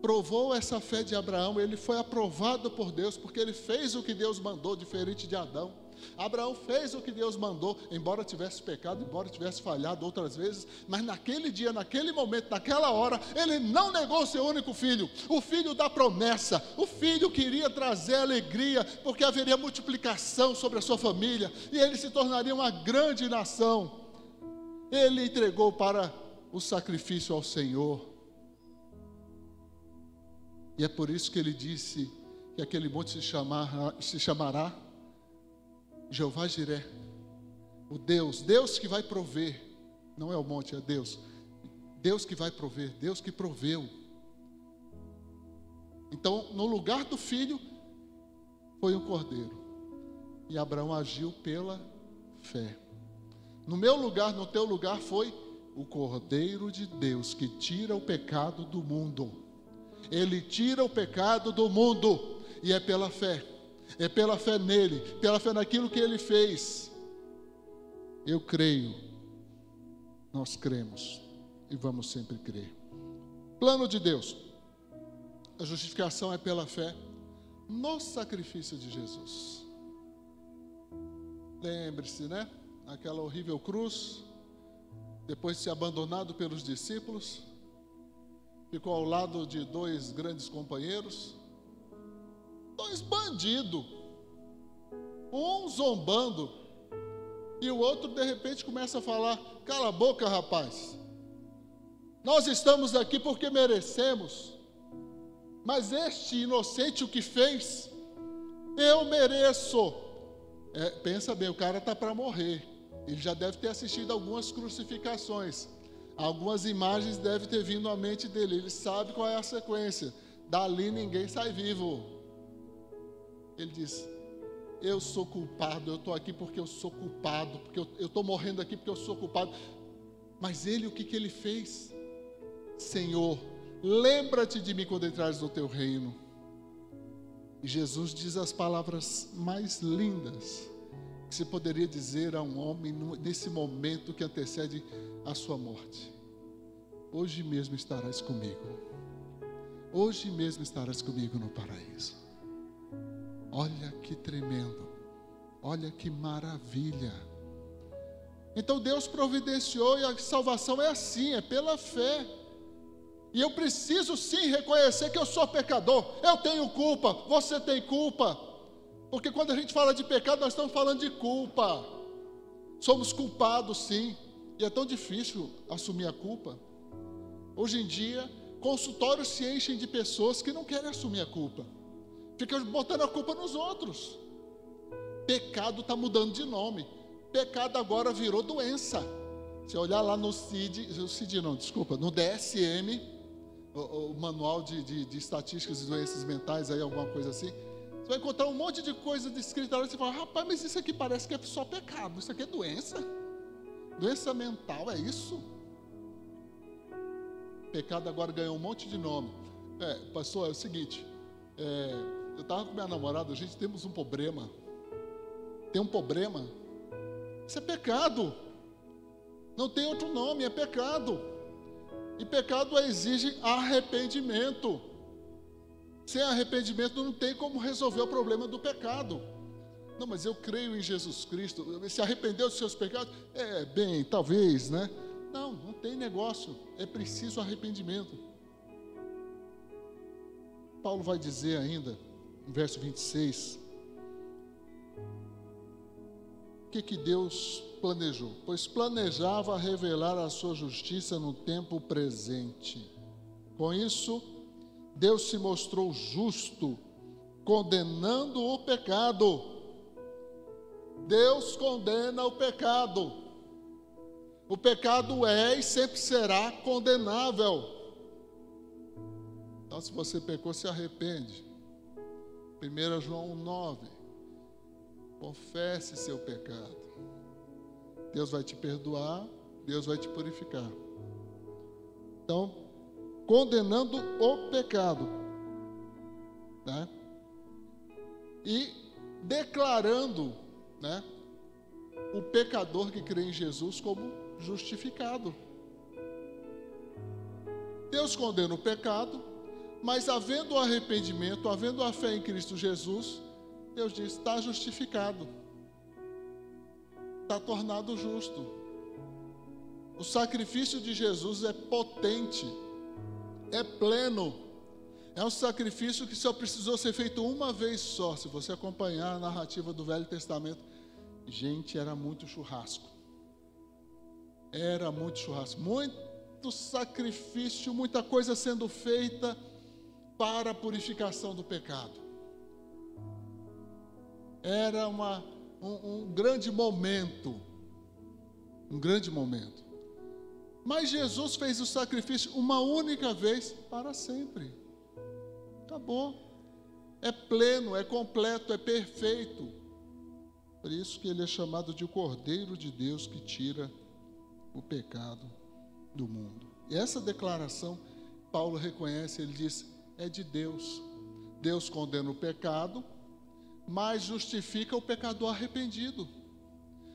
provou essa fé de Abraão, ele foi aprovado por Deus, porque ele fez o que Deus mandou, diferente de Adão. Abraão fez o que Deus mandou, embora tivesse pecado, embora tivesse falhado outras vezes, mas naquele dia, naquele momento, naquela hora, ele não negou seu único filho, o filho da promessa, o filho que iria trazer alegria, porque haveria multiplicação sobre a sua família e ele se tornaria uma grande nação. Ele entregou para o sacrifício ao Senhor. E é por isso que ele disse que aquele monte se, chamar, se chamará Jeová Jiré, o Deus, Deus que vai prover, não é o monte, é Deus. Deus que vai prover, Deus que proveu. Então, no lugar do filho, foi um cordeiro. E Abraão agiu pela fé. No meu lugar, no teu lugar, foi o cordeiro de Deus que tira o pecado do mundo. Ele tira o pecado do mundo, e é pela fé é pela fé nele, pela fé naquilo que ele fez. Eu creio, nós cremos e vamos sempre crer. Plano de Deus: a justificação é pela fé no sacrifício de Jesus. Lembre-se, né? Aquela horrível cruz, depois de ser abandonado pelos discípulos, ficou ao lado de dois grandes companheiros Dois bandidos. Um zombando. E o outro, de repente, começa a falar: Cala a boca, rapaz. Nós estamos aqui porque merecemos. Mas este inocente, o que fez, eu mereço. É, pensa bem, o cara está para morrer. Ele já deve ter assistido algumas crucificações. Algumas imagens devem ter vindo à mente dele. Ele sabe qual é a sequência. Dali ninguém sai vivo. Ele diz: Eu sou culpado, eu estou aqui porque eu sou culpado, porque eu estou morrendo aqui porque eu sou culpado. Mas ele, o que, que ele fez? Senhor, lembra-te de mim quando entrares no teu reino. E Jesus diz as palavras mais lindas que se poderia dizer a um homem nesse momento que antecede a sua morte. Hoje mesmo estarás comigo. Hoje mesmo estarás comigo no paraíso. Olha que tremendo, olha que maravilha. Então Deus providenciou e a salvação é assim, é pela fé. E eu preciso sim reconhecer que eu sou pecador. Eu tenho culpa, você tem culpa. Porque quando a gente fala de pecado, nós estamos falando de culpa. Somos culpados sim. E é tão difícil assumir a culpa. Hoje em dia, consultórios se enchem de pessoas que não querem assumir a culpa. Fica botando a culpa nos outros. Pecado está mudando de nome. Pecado agora virou doença. Se olhar lá no CID, o CID não, desculpa, no DSM, o, o Manual de, de, de, Estatísticas de Doenças Mentais, aí alguma coisa assim, você vai encontrar um monte de coisa descrita lá e você fala, rapaz, mas isso aqui parece que é só pecado, isso aqui é doença. Doença mental, é isso? Pecado agora ganhou um monte de nome. É, pastor, é o seguinte, é, eu estava com minha namorada, a gente temos um problema. Tem um problema. Isso é pecado. Não tem outro nome, é pecado. E pecado exige arrependimento. Sem arrependimento não tem como resolver o problema do pecado. Não, mas eu creio em Jesus Cristo. Se arrependeu dos seus pecados? É, bem, talvez, né? Não, não tem negócio. É preciso arrependimento. Paulo vai dizer ainda verso 26. O que, que Deus planejou? Pois planejava revelar a sua justiça no tempo presente. Com isso, Deus se mostrou justo, condenando o pecado. Deus condena o pecado. O pecado é e sempre será condenável. Então, se você pecou, se arrepende. 1 João 9. Confesse seu pecado. Deus vai te perdoar, Deus vai te purificar. Então, condenando o pecado, né? E declarando, né, o pecador que crê em Jesus como justificado. Deus condena o pecado, mas havendo arrependimento, havendo a fé em Cristo Jesus, Deus diz: está justificado. está tornado justo. O sacrifício de Jesus é potente, é pleno. É um sacrifício que só precisou ser feito uma vez só. Se você acompanhar a narrativa do Velho Testamento, gente, era muito churrasco. Era muito churrasco, muito sacrifício, muita coisa sendo feita para a purificação do pecado. Era uma, um, um grande momento, um grande momento. Mas Jesus fez o sacrifício uma única vez para sempre. Acabou. É pleno, é completo, é perfeito. Por isso que ele é chamado de o Cordeiro de Deus que tira o pecado do mundo. E essa declaração, Paulo reconhece, ele diz: é de Deus. Deus condena o pecado, mas justifica o pecador arrependido,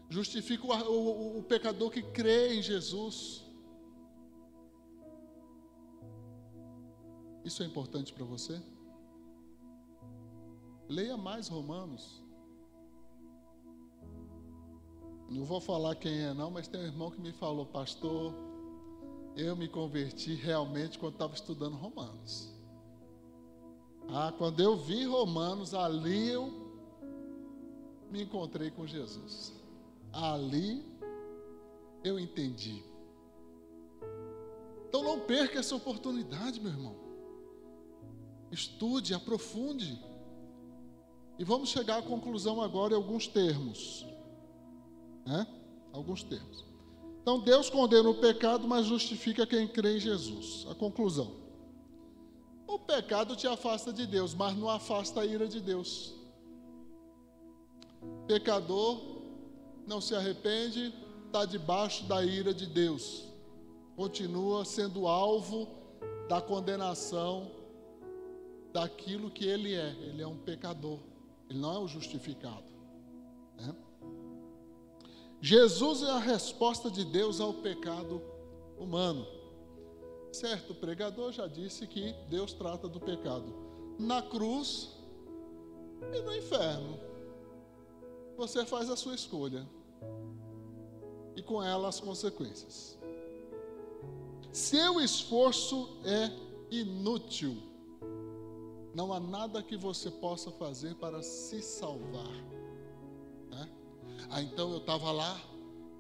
justifica o, o, o pecador que crê em Jesus. Isso é importante para você? Leia mais Romanos. Não vou falar quem é, não, mas tem um irmão que me falou, pastor, eu me converti realmente quando estava estudando Romanos. Ah, quando eu vi Romanos, ali eu me encontrei com Jesus. Ali eu entendi. Então não perca essa oportunidade, meu irmão. Estude, aprofunde. E vamos chegar à conclusão agora em alguns termos. Né? Alguns termos. Então Deus condena o pecado, mas justifica quem crê em Jesus. A conclusão. O pecado te afasta de Deus, mas não afasta a ira de Deus. Pecador não se arrepende, está debaixo da ira de Deus. Continua sendo alvo da condenação daquilo que ele é. Ele é um pecador. Ele não é o justificado. Né? Jesus é a resposta de Deus ao pecado humano. Certo pregador já disse que Deus trata do pecado na cruz e no inferno. Você faz a sua escolha e com ela as consequências. Seu esforço é inútil. Não há nada que você possa fazer para se salvar. Né? Ah, então eu estava lá,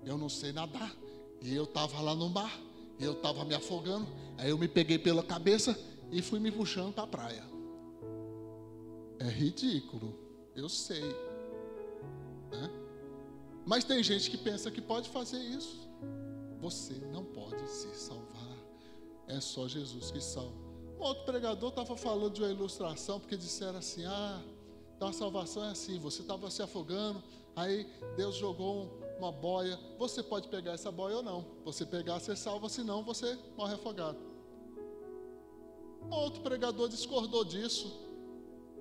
eu não sei nadar, e eu estava lá no mar, eu estava me afogando, aí eu me peguei pela cabeça e fui me puxando para a praia. É ridículo, eu sei. Né? Mas tem gente que pensa que pode fazer isso. Você não pode se salvar. É só Jesus que salva. Um outro pregador estava falando de uma ilustração, porque disseram assim: ah, então a salvação é assim, você estava se afogando, aí Deus jogou uma boia, você pode pegar essa boia ou não. Você pegar, você salva, senão você morre afogado. Outro pregador discordou disso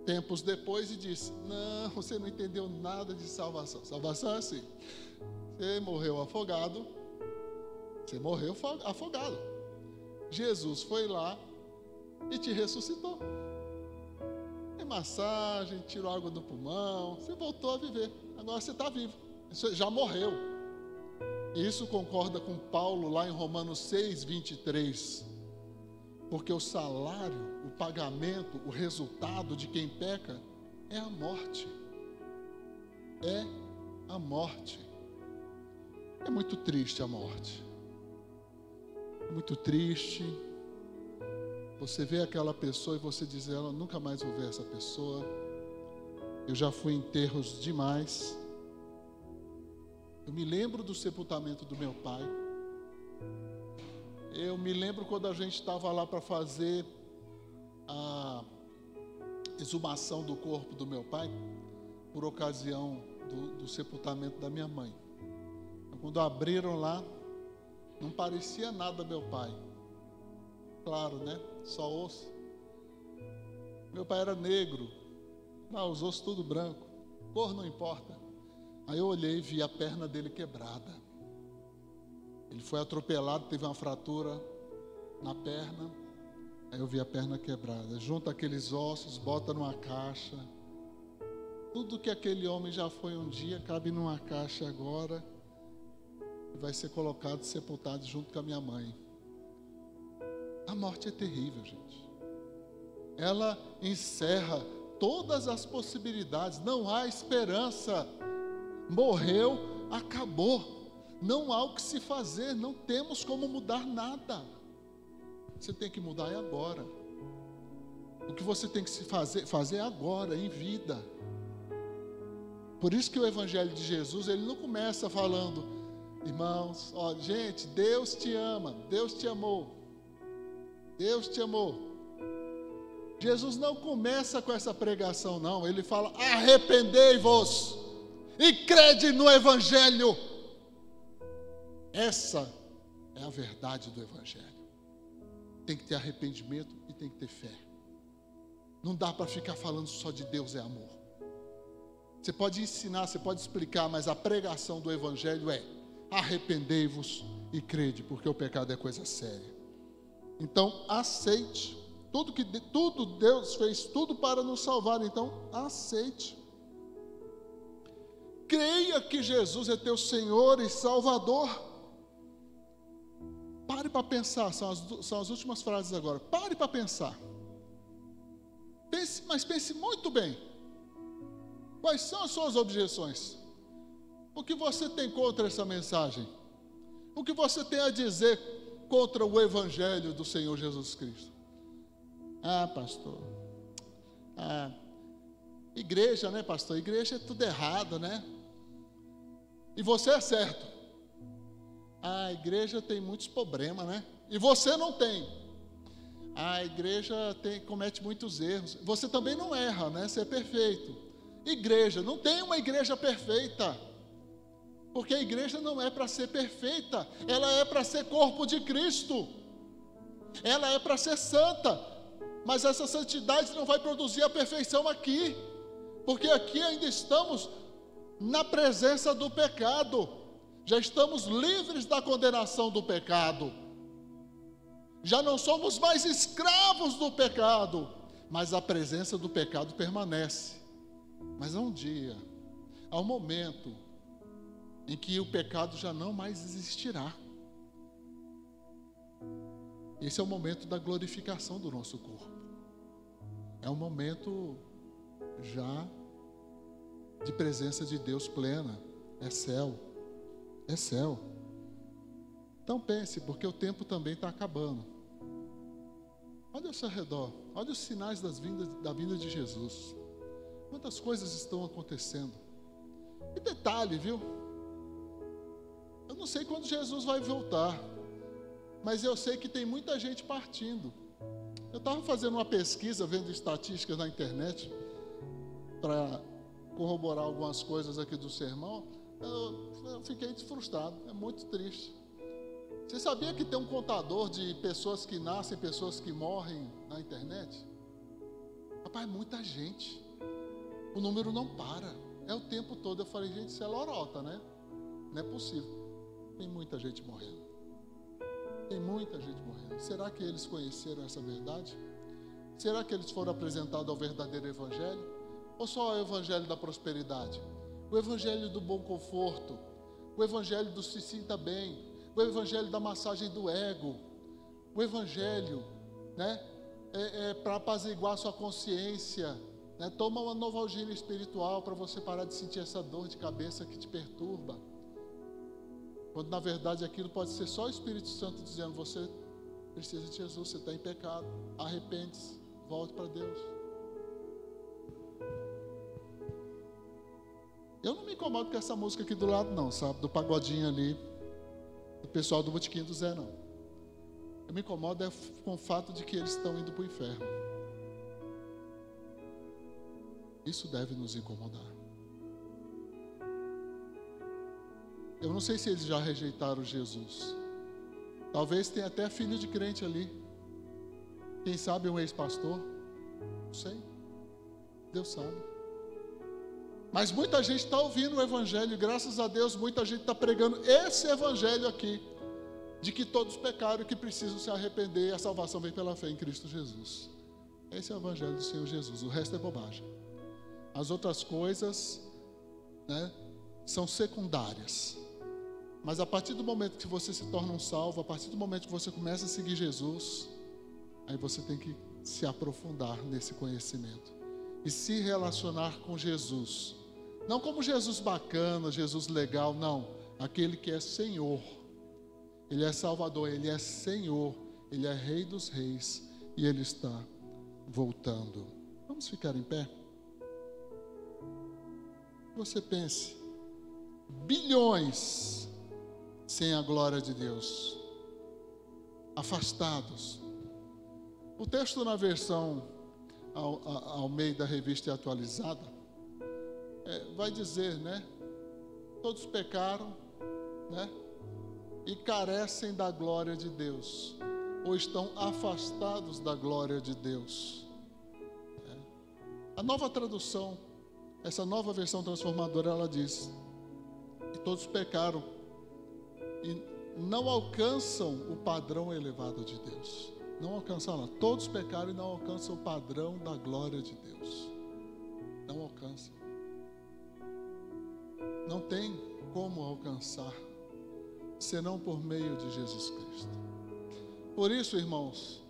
tempos depois e disse: Não, você não entendeu nada de salvação. Salvação é assim: você morreu afogado, você morreu afogado. Jesus foi lá e te ressuscitou. Tem massagem, tirou água do pulmão, você voltou a viver. Agora você está vivo. Isso já morreu. Isso concorda com Paulo lá em Romanos 6, 23. Porque o salário, o pagamento, o resultado de quem peca é a morte. É a morte. É muito triste a morte. Muito triste. Você vê aquela pessoa e você diz: ela nunca mais vou ver essa pessoa. Eu já fui enterros demais. Eu me lembro do sepultamento do meu pai. Eu me lembro quando a gente estava lá para fazer a exumação do corpo do meu pai, por ocasião do, do sepultamento da minha mãe. Quando abriram lá, não parecia nada meu pai. Claro, né? Só osso. Meu pai era negro. Não, os ossos tudo branco. Cor não importa. Aí eu olhei e vi a perna dele quebrada. Ele foi atropelado, teve uma fratura na perna. Aí eu vi a perna quebrada. Junta aqueles ossos, bota numa caixa. Tudo que aquele homem já foi um dia cabe numa caixa agora. e vai ser colocado sepultado junto com a minha mãe. A morte é terrível, gente. Ela encerra todas as possibilidades, não há esperança. Morreu, acabou. Não há o que se fazer, não temos como mudar nada. Você tem que mudar agora. O que você tem que se fazer, fazer agora, em vida. Por isso que o Evangelho de Jesus, ele não começa falando, irmãos, ó, gente, Deus te ama, Deus te amou, Deus te amou. Jesus não começa com essa pregação, não, ele fala: arrependei-vos e crede no Evangelho. Essa é a verdade do Evangelho. Tem que ter arrependimento e tem que ter fé. Não dá para ficar falando só de Deus é amor. Você pode ensinar, você pode explicar, mas a pregação do Evangelho é: arrependei-vos e crede, porque o pecado é coisa séria. Então, aceite. Tudo que tudo Deus fez tudo para nos salvar, então aceite. Creia que Jesus é teu Senhor e Salvador. Pare para pensar, são as, são as últimas frases agora. Pare para pensar. Pense, mas pense muito bem. Quais são as suas objeções? O que você tem contra essa mensagem? O que você tem a dizer contra o Evangelho do Senhor Jesus Cristo? Ah, pastor. Ah, igreja, né, pastor? Igreja é tudo errado, né? E você é certo. A igreja tem muitos problemas, né? E você não tem. A igreja tem, comete muitos erros. Você também não erra, né? Você é perfeito. Igreja, não tem uma igreja perfeita. Porque a igreja não é para ser perfeita, ela é para ser corpo de Cristo. Ela é para ser santa. Mas essa santidade não vai produzir a perfeição aqui. Porque aqui ainda estamos na presença do pecado já estamos livres da condenação do pecado, já não somos mais escravos do pecado, mas a presença do pecado permanece. Mas há um dia, há um momento, em que o pecado já não mais existirá. Esse é o momento da glorificação do nosso corpo. É um momento já de presença de Deus plena, é céu é céu. Então pense, porque o tempo também está acabando. Olha ao seu redor, olha os sinais das vindas, da vinda de Jesus. Quantas coisas estão acontecendo. E detalhe, viu? Eu não sei quando Jesus vai voltar, mas eu sei que tem muita gente partindo. Eu estava fazendo uma pesquisa, vendo estatísticas na internet, para corroborar algumas coisas aqui do sermão eu, eu fiquei frustrado, é muito triste. Você sabia que tem um contador de pessoas que nascem, pessoas que morrem na internet? Rapaz, é muita gente. O número não para. É o tempo todo. Eu falei, gente, isso é lorota, né? Não é possível. Tem muita gente morrendo. Tem muita gente morrendo. Será que eles conheceram essa verdade? Será que eles foram apresentados ao verdadeiro Evangelho? Ou só ao Evangelho da prosperidade? o evangelho do bom conforto, o evangelho do se sinta bem, o evangelho da massagem do ego, o evangelho, né, é, é para apaziguar sua consciência, né, toma uma novalgina espiritual para você parar de sentir essa dor de cabeça que te perturba. Quando na verdade aquilo pode ser só o Espírito Santo dizendo: você precisa de Jesus, você está em pecado, arrepende-se, volte para Deus. Eu não me incomodo com essa música aqui do lado, não, sabe? Do pagodinho ali, do pessoal do Botiquim do Zé, não. Eu me incomodo é com o fato de que eles estão indo para o inferno. Isso deve nos incomodar. Eu não sei se eles já rejeitaram Jesus. Talvez tenha até filho de crente ali. Quem sabe um ex-pastor. Não sei. Deus sabe. Mas muita gente está ouvindo o Evangelho, e graças a Deus, muita gente está pregando esse Evangelho aqui, de que todos pecaram e que precisam se arrepender, e a salvação vem pela fé em Cristo Jesus. Esse é o Evangelho do Senhor Jesus, o resto é bobagem. As outras coisas né, são secundárias. Mas a partir do momento que você se torna um salvo, a partir do momento que você começa a seguir Jesus, aí você tem que se aprofundar nesse conhecimento e se relacionar com Jesus. Não como Jesus bacana, Jesus legal, não. Aquele que é Senhor. Ele é Salvador, ele é Senhor, ele é Rei dos Reis e ele está voltando. Vamos ficar em pé? Você pense, bilhões sem a glória de Deus, afastados. O texto na versão ao, ao meio da revista atualizada é, vai dizer, né? Todos pecaram, né? E carecem da glória de Deus, ou estão afastados da glória de Deus. É. A nova tradução, essa nova versão transformadora, ela diz: que todos pecaram e não alcançam o padrão elevado de Deus. Não alcançam lá. Todos pecaram e não alcançam o padrão da glória de Deus. Não alcançam. Não tem como alcançar, senão por meio de Jesus Cristo. Por isso, irmãos,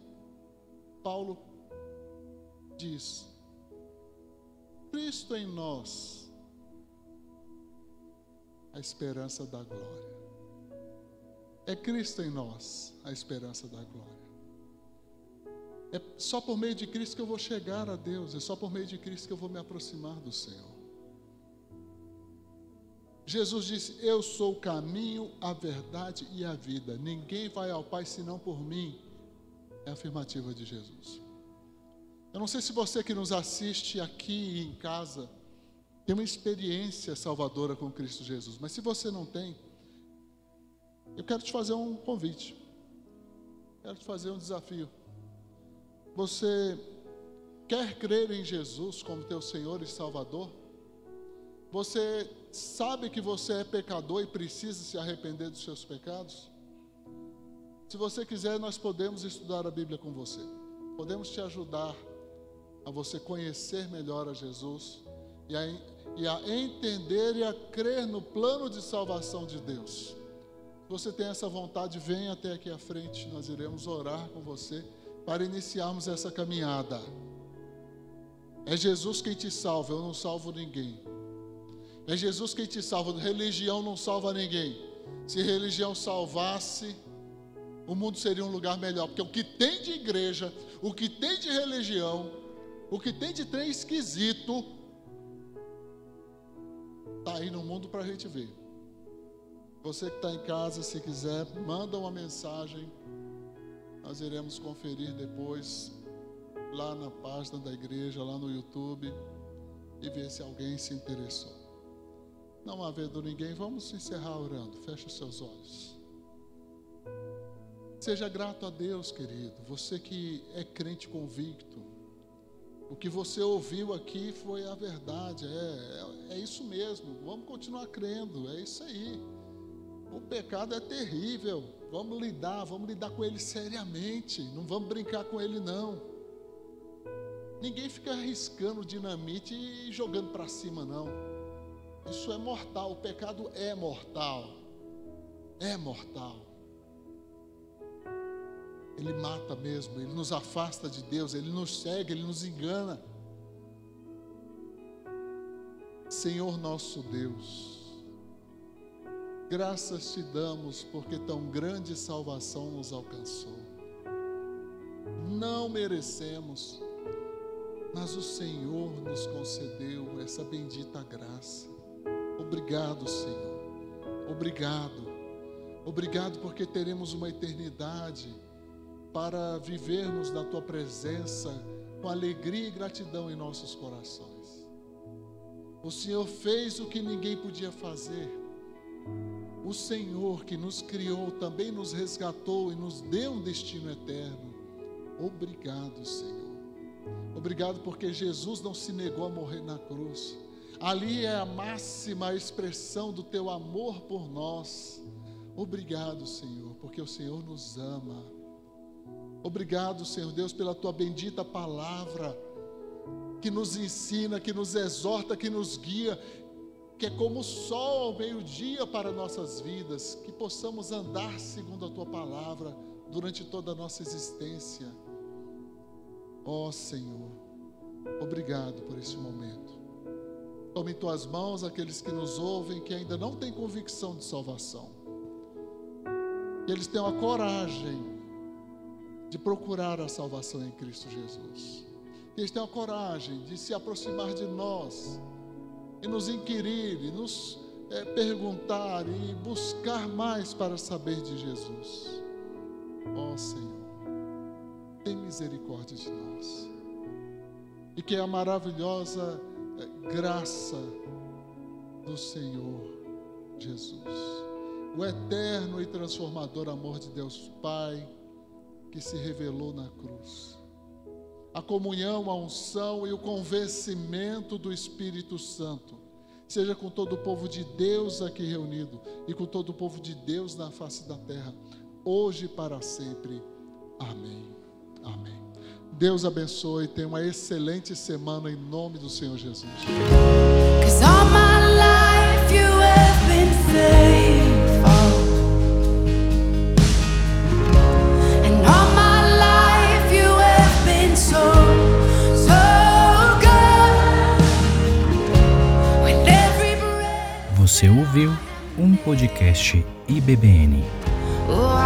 Paulo diz: Cristo em nós, a esperança da glória. É Cristo em nós a esperança da glória. É só por meio de Cristo que eu vou chegar a Deus, é só por meio de Cristo que eu vou me aproximar do Senhor. Jesus disse: Eu sou o caminho, a verdade e a vida. Ninguém vai ao Pai senão por mim. É a afirmativa de Jesus. Eu não sei se você que nos assiste aqui em casa tem uma experiência salvadora com Cristo Jesus, mas se você não tem, eu quero te fazer um convite. Quero te fazer um desafio. Você quer crer em Jesus como teu Senhor e Salvador? Você sabe que você é pecador e precisa se arrepender dos seus pecados? Se você quiser, nós podemos estudar a Bíblia com você. Podemos te ajudar a você conhecer melhor a Jesus e a, e a entender e a crer no plano de salvação de Deus. Você tem essa vontade, venha até aqui à frente, nós iremos orar com você para iniciarmos essa caminhada. É Jesus quem te salva, eu não salvo ninguém. É Jesus quem te salva, religião não salva ninguém. Se religião salvasse, o mundo seria um lugar melhor, porque o que tem de igreja, o que tem de religião, o que tem de trem esquisito, está aí no mundo para a gente ver. Você que está em casa, se quiser, manda uma mensagem. Nós iremos conferir depois lá na página da igreja, lá no YouTube, e ver se alguém se interessou. Não havendo ninguém, vamos encerrar orando. Feche os seus olhos. Seja grato a Deus, querido. Você que é crente convicto. O que você ouviu aqui foi a verdade. É, é, é isso mesmo. Vamos continuar crendo. É isso aí. O pecado é terrível. Vamos lidar, vamos lidar com ele seriamente. Não vamos brincar com ele, não. Ninguém fica arriscando dinamite e jogando para cima, não. Isso é mortal. O pecado é mortal. É mortal. Ele mata mesmo, ele nos afasta de Deus, ele nos segue, ele nos engana. Senhor nosso Deus, Graças te damos porque tão grande salvação nos alcançou. Não merecemos, mas o Senhor nos concedeu essa bendita graça. Obrigado, Senhor. Obrigado. Obrigado porque teremos uma eternidade para vivermos na tua presença com alegria e gratidão em nossos corações. O Senhor fez o que ninguém podia fazer o Senhor que nos criou também nos resgatou e nos deu um destino eterno. Obrigado, Senhor. Obrigado porque Jesus não se negou a morrer na cruz. Ali é a máxima expressão do teu amor por nós. Obrigado, Senhor, porque o Senhor nos ama. Obrigado, Senhor Deus, pela tua bendita palavra que nos ensina, que nos exorta, que nos guia que é como o sol ao meio-dia para nossas vidas, que possamos andar segundo a tua palavra durante toda a nossa existência. Ó oh, Senhor, obrigado por esse momento. Tome em tuas mãos aqueles que nos ouvem que ainda não têm convicção de salvação. Que eles tenham a coragem de procurar a salvação em Cristo Jesus. Que eles tenham a coragem de se aproximar de nós e nos inquirir, e nos é, perguntar e buscar mais para saber de Jesus. Ó oh, Senhor, tem misericórdia de nós. E que a maravilhosa é, graça do Senhor Jesus, o eterno e transformador amor de Deus Pai, que se revelou na cruz a comunhão, a unção e o convencimento do Espírito Santo. Seja com todo o povo de Deus aqui reunido e com todo o povo de Deus na face da terra, hoje e para sempre. Amém. Amém. Deus abençoe. Tenha uma excelente semana em nome do Senhor Jesus. Você ouviu um podcast IBBN. Oh,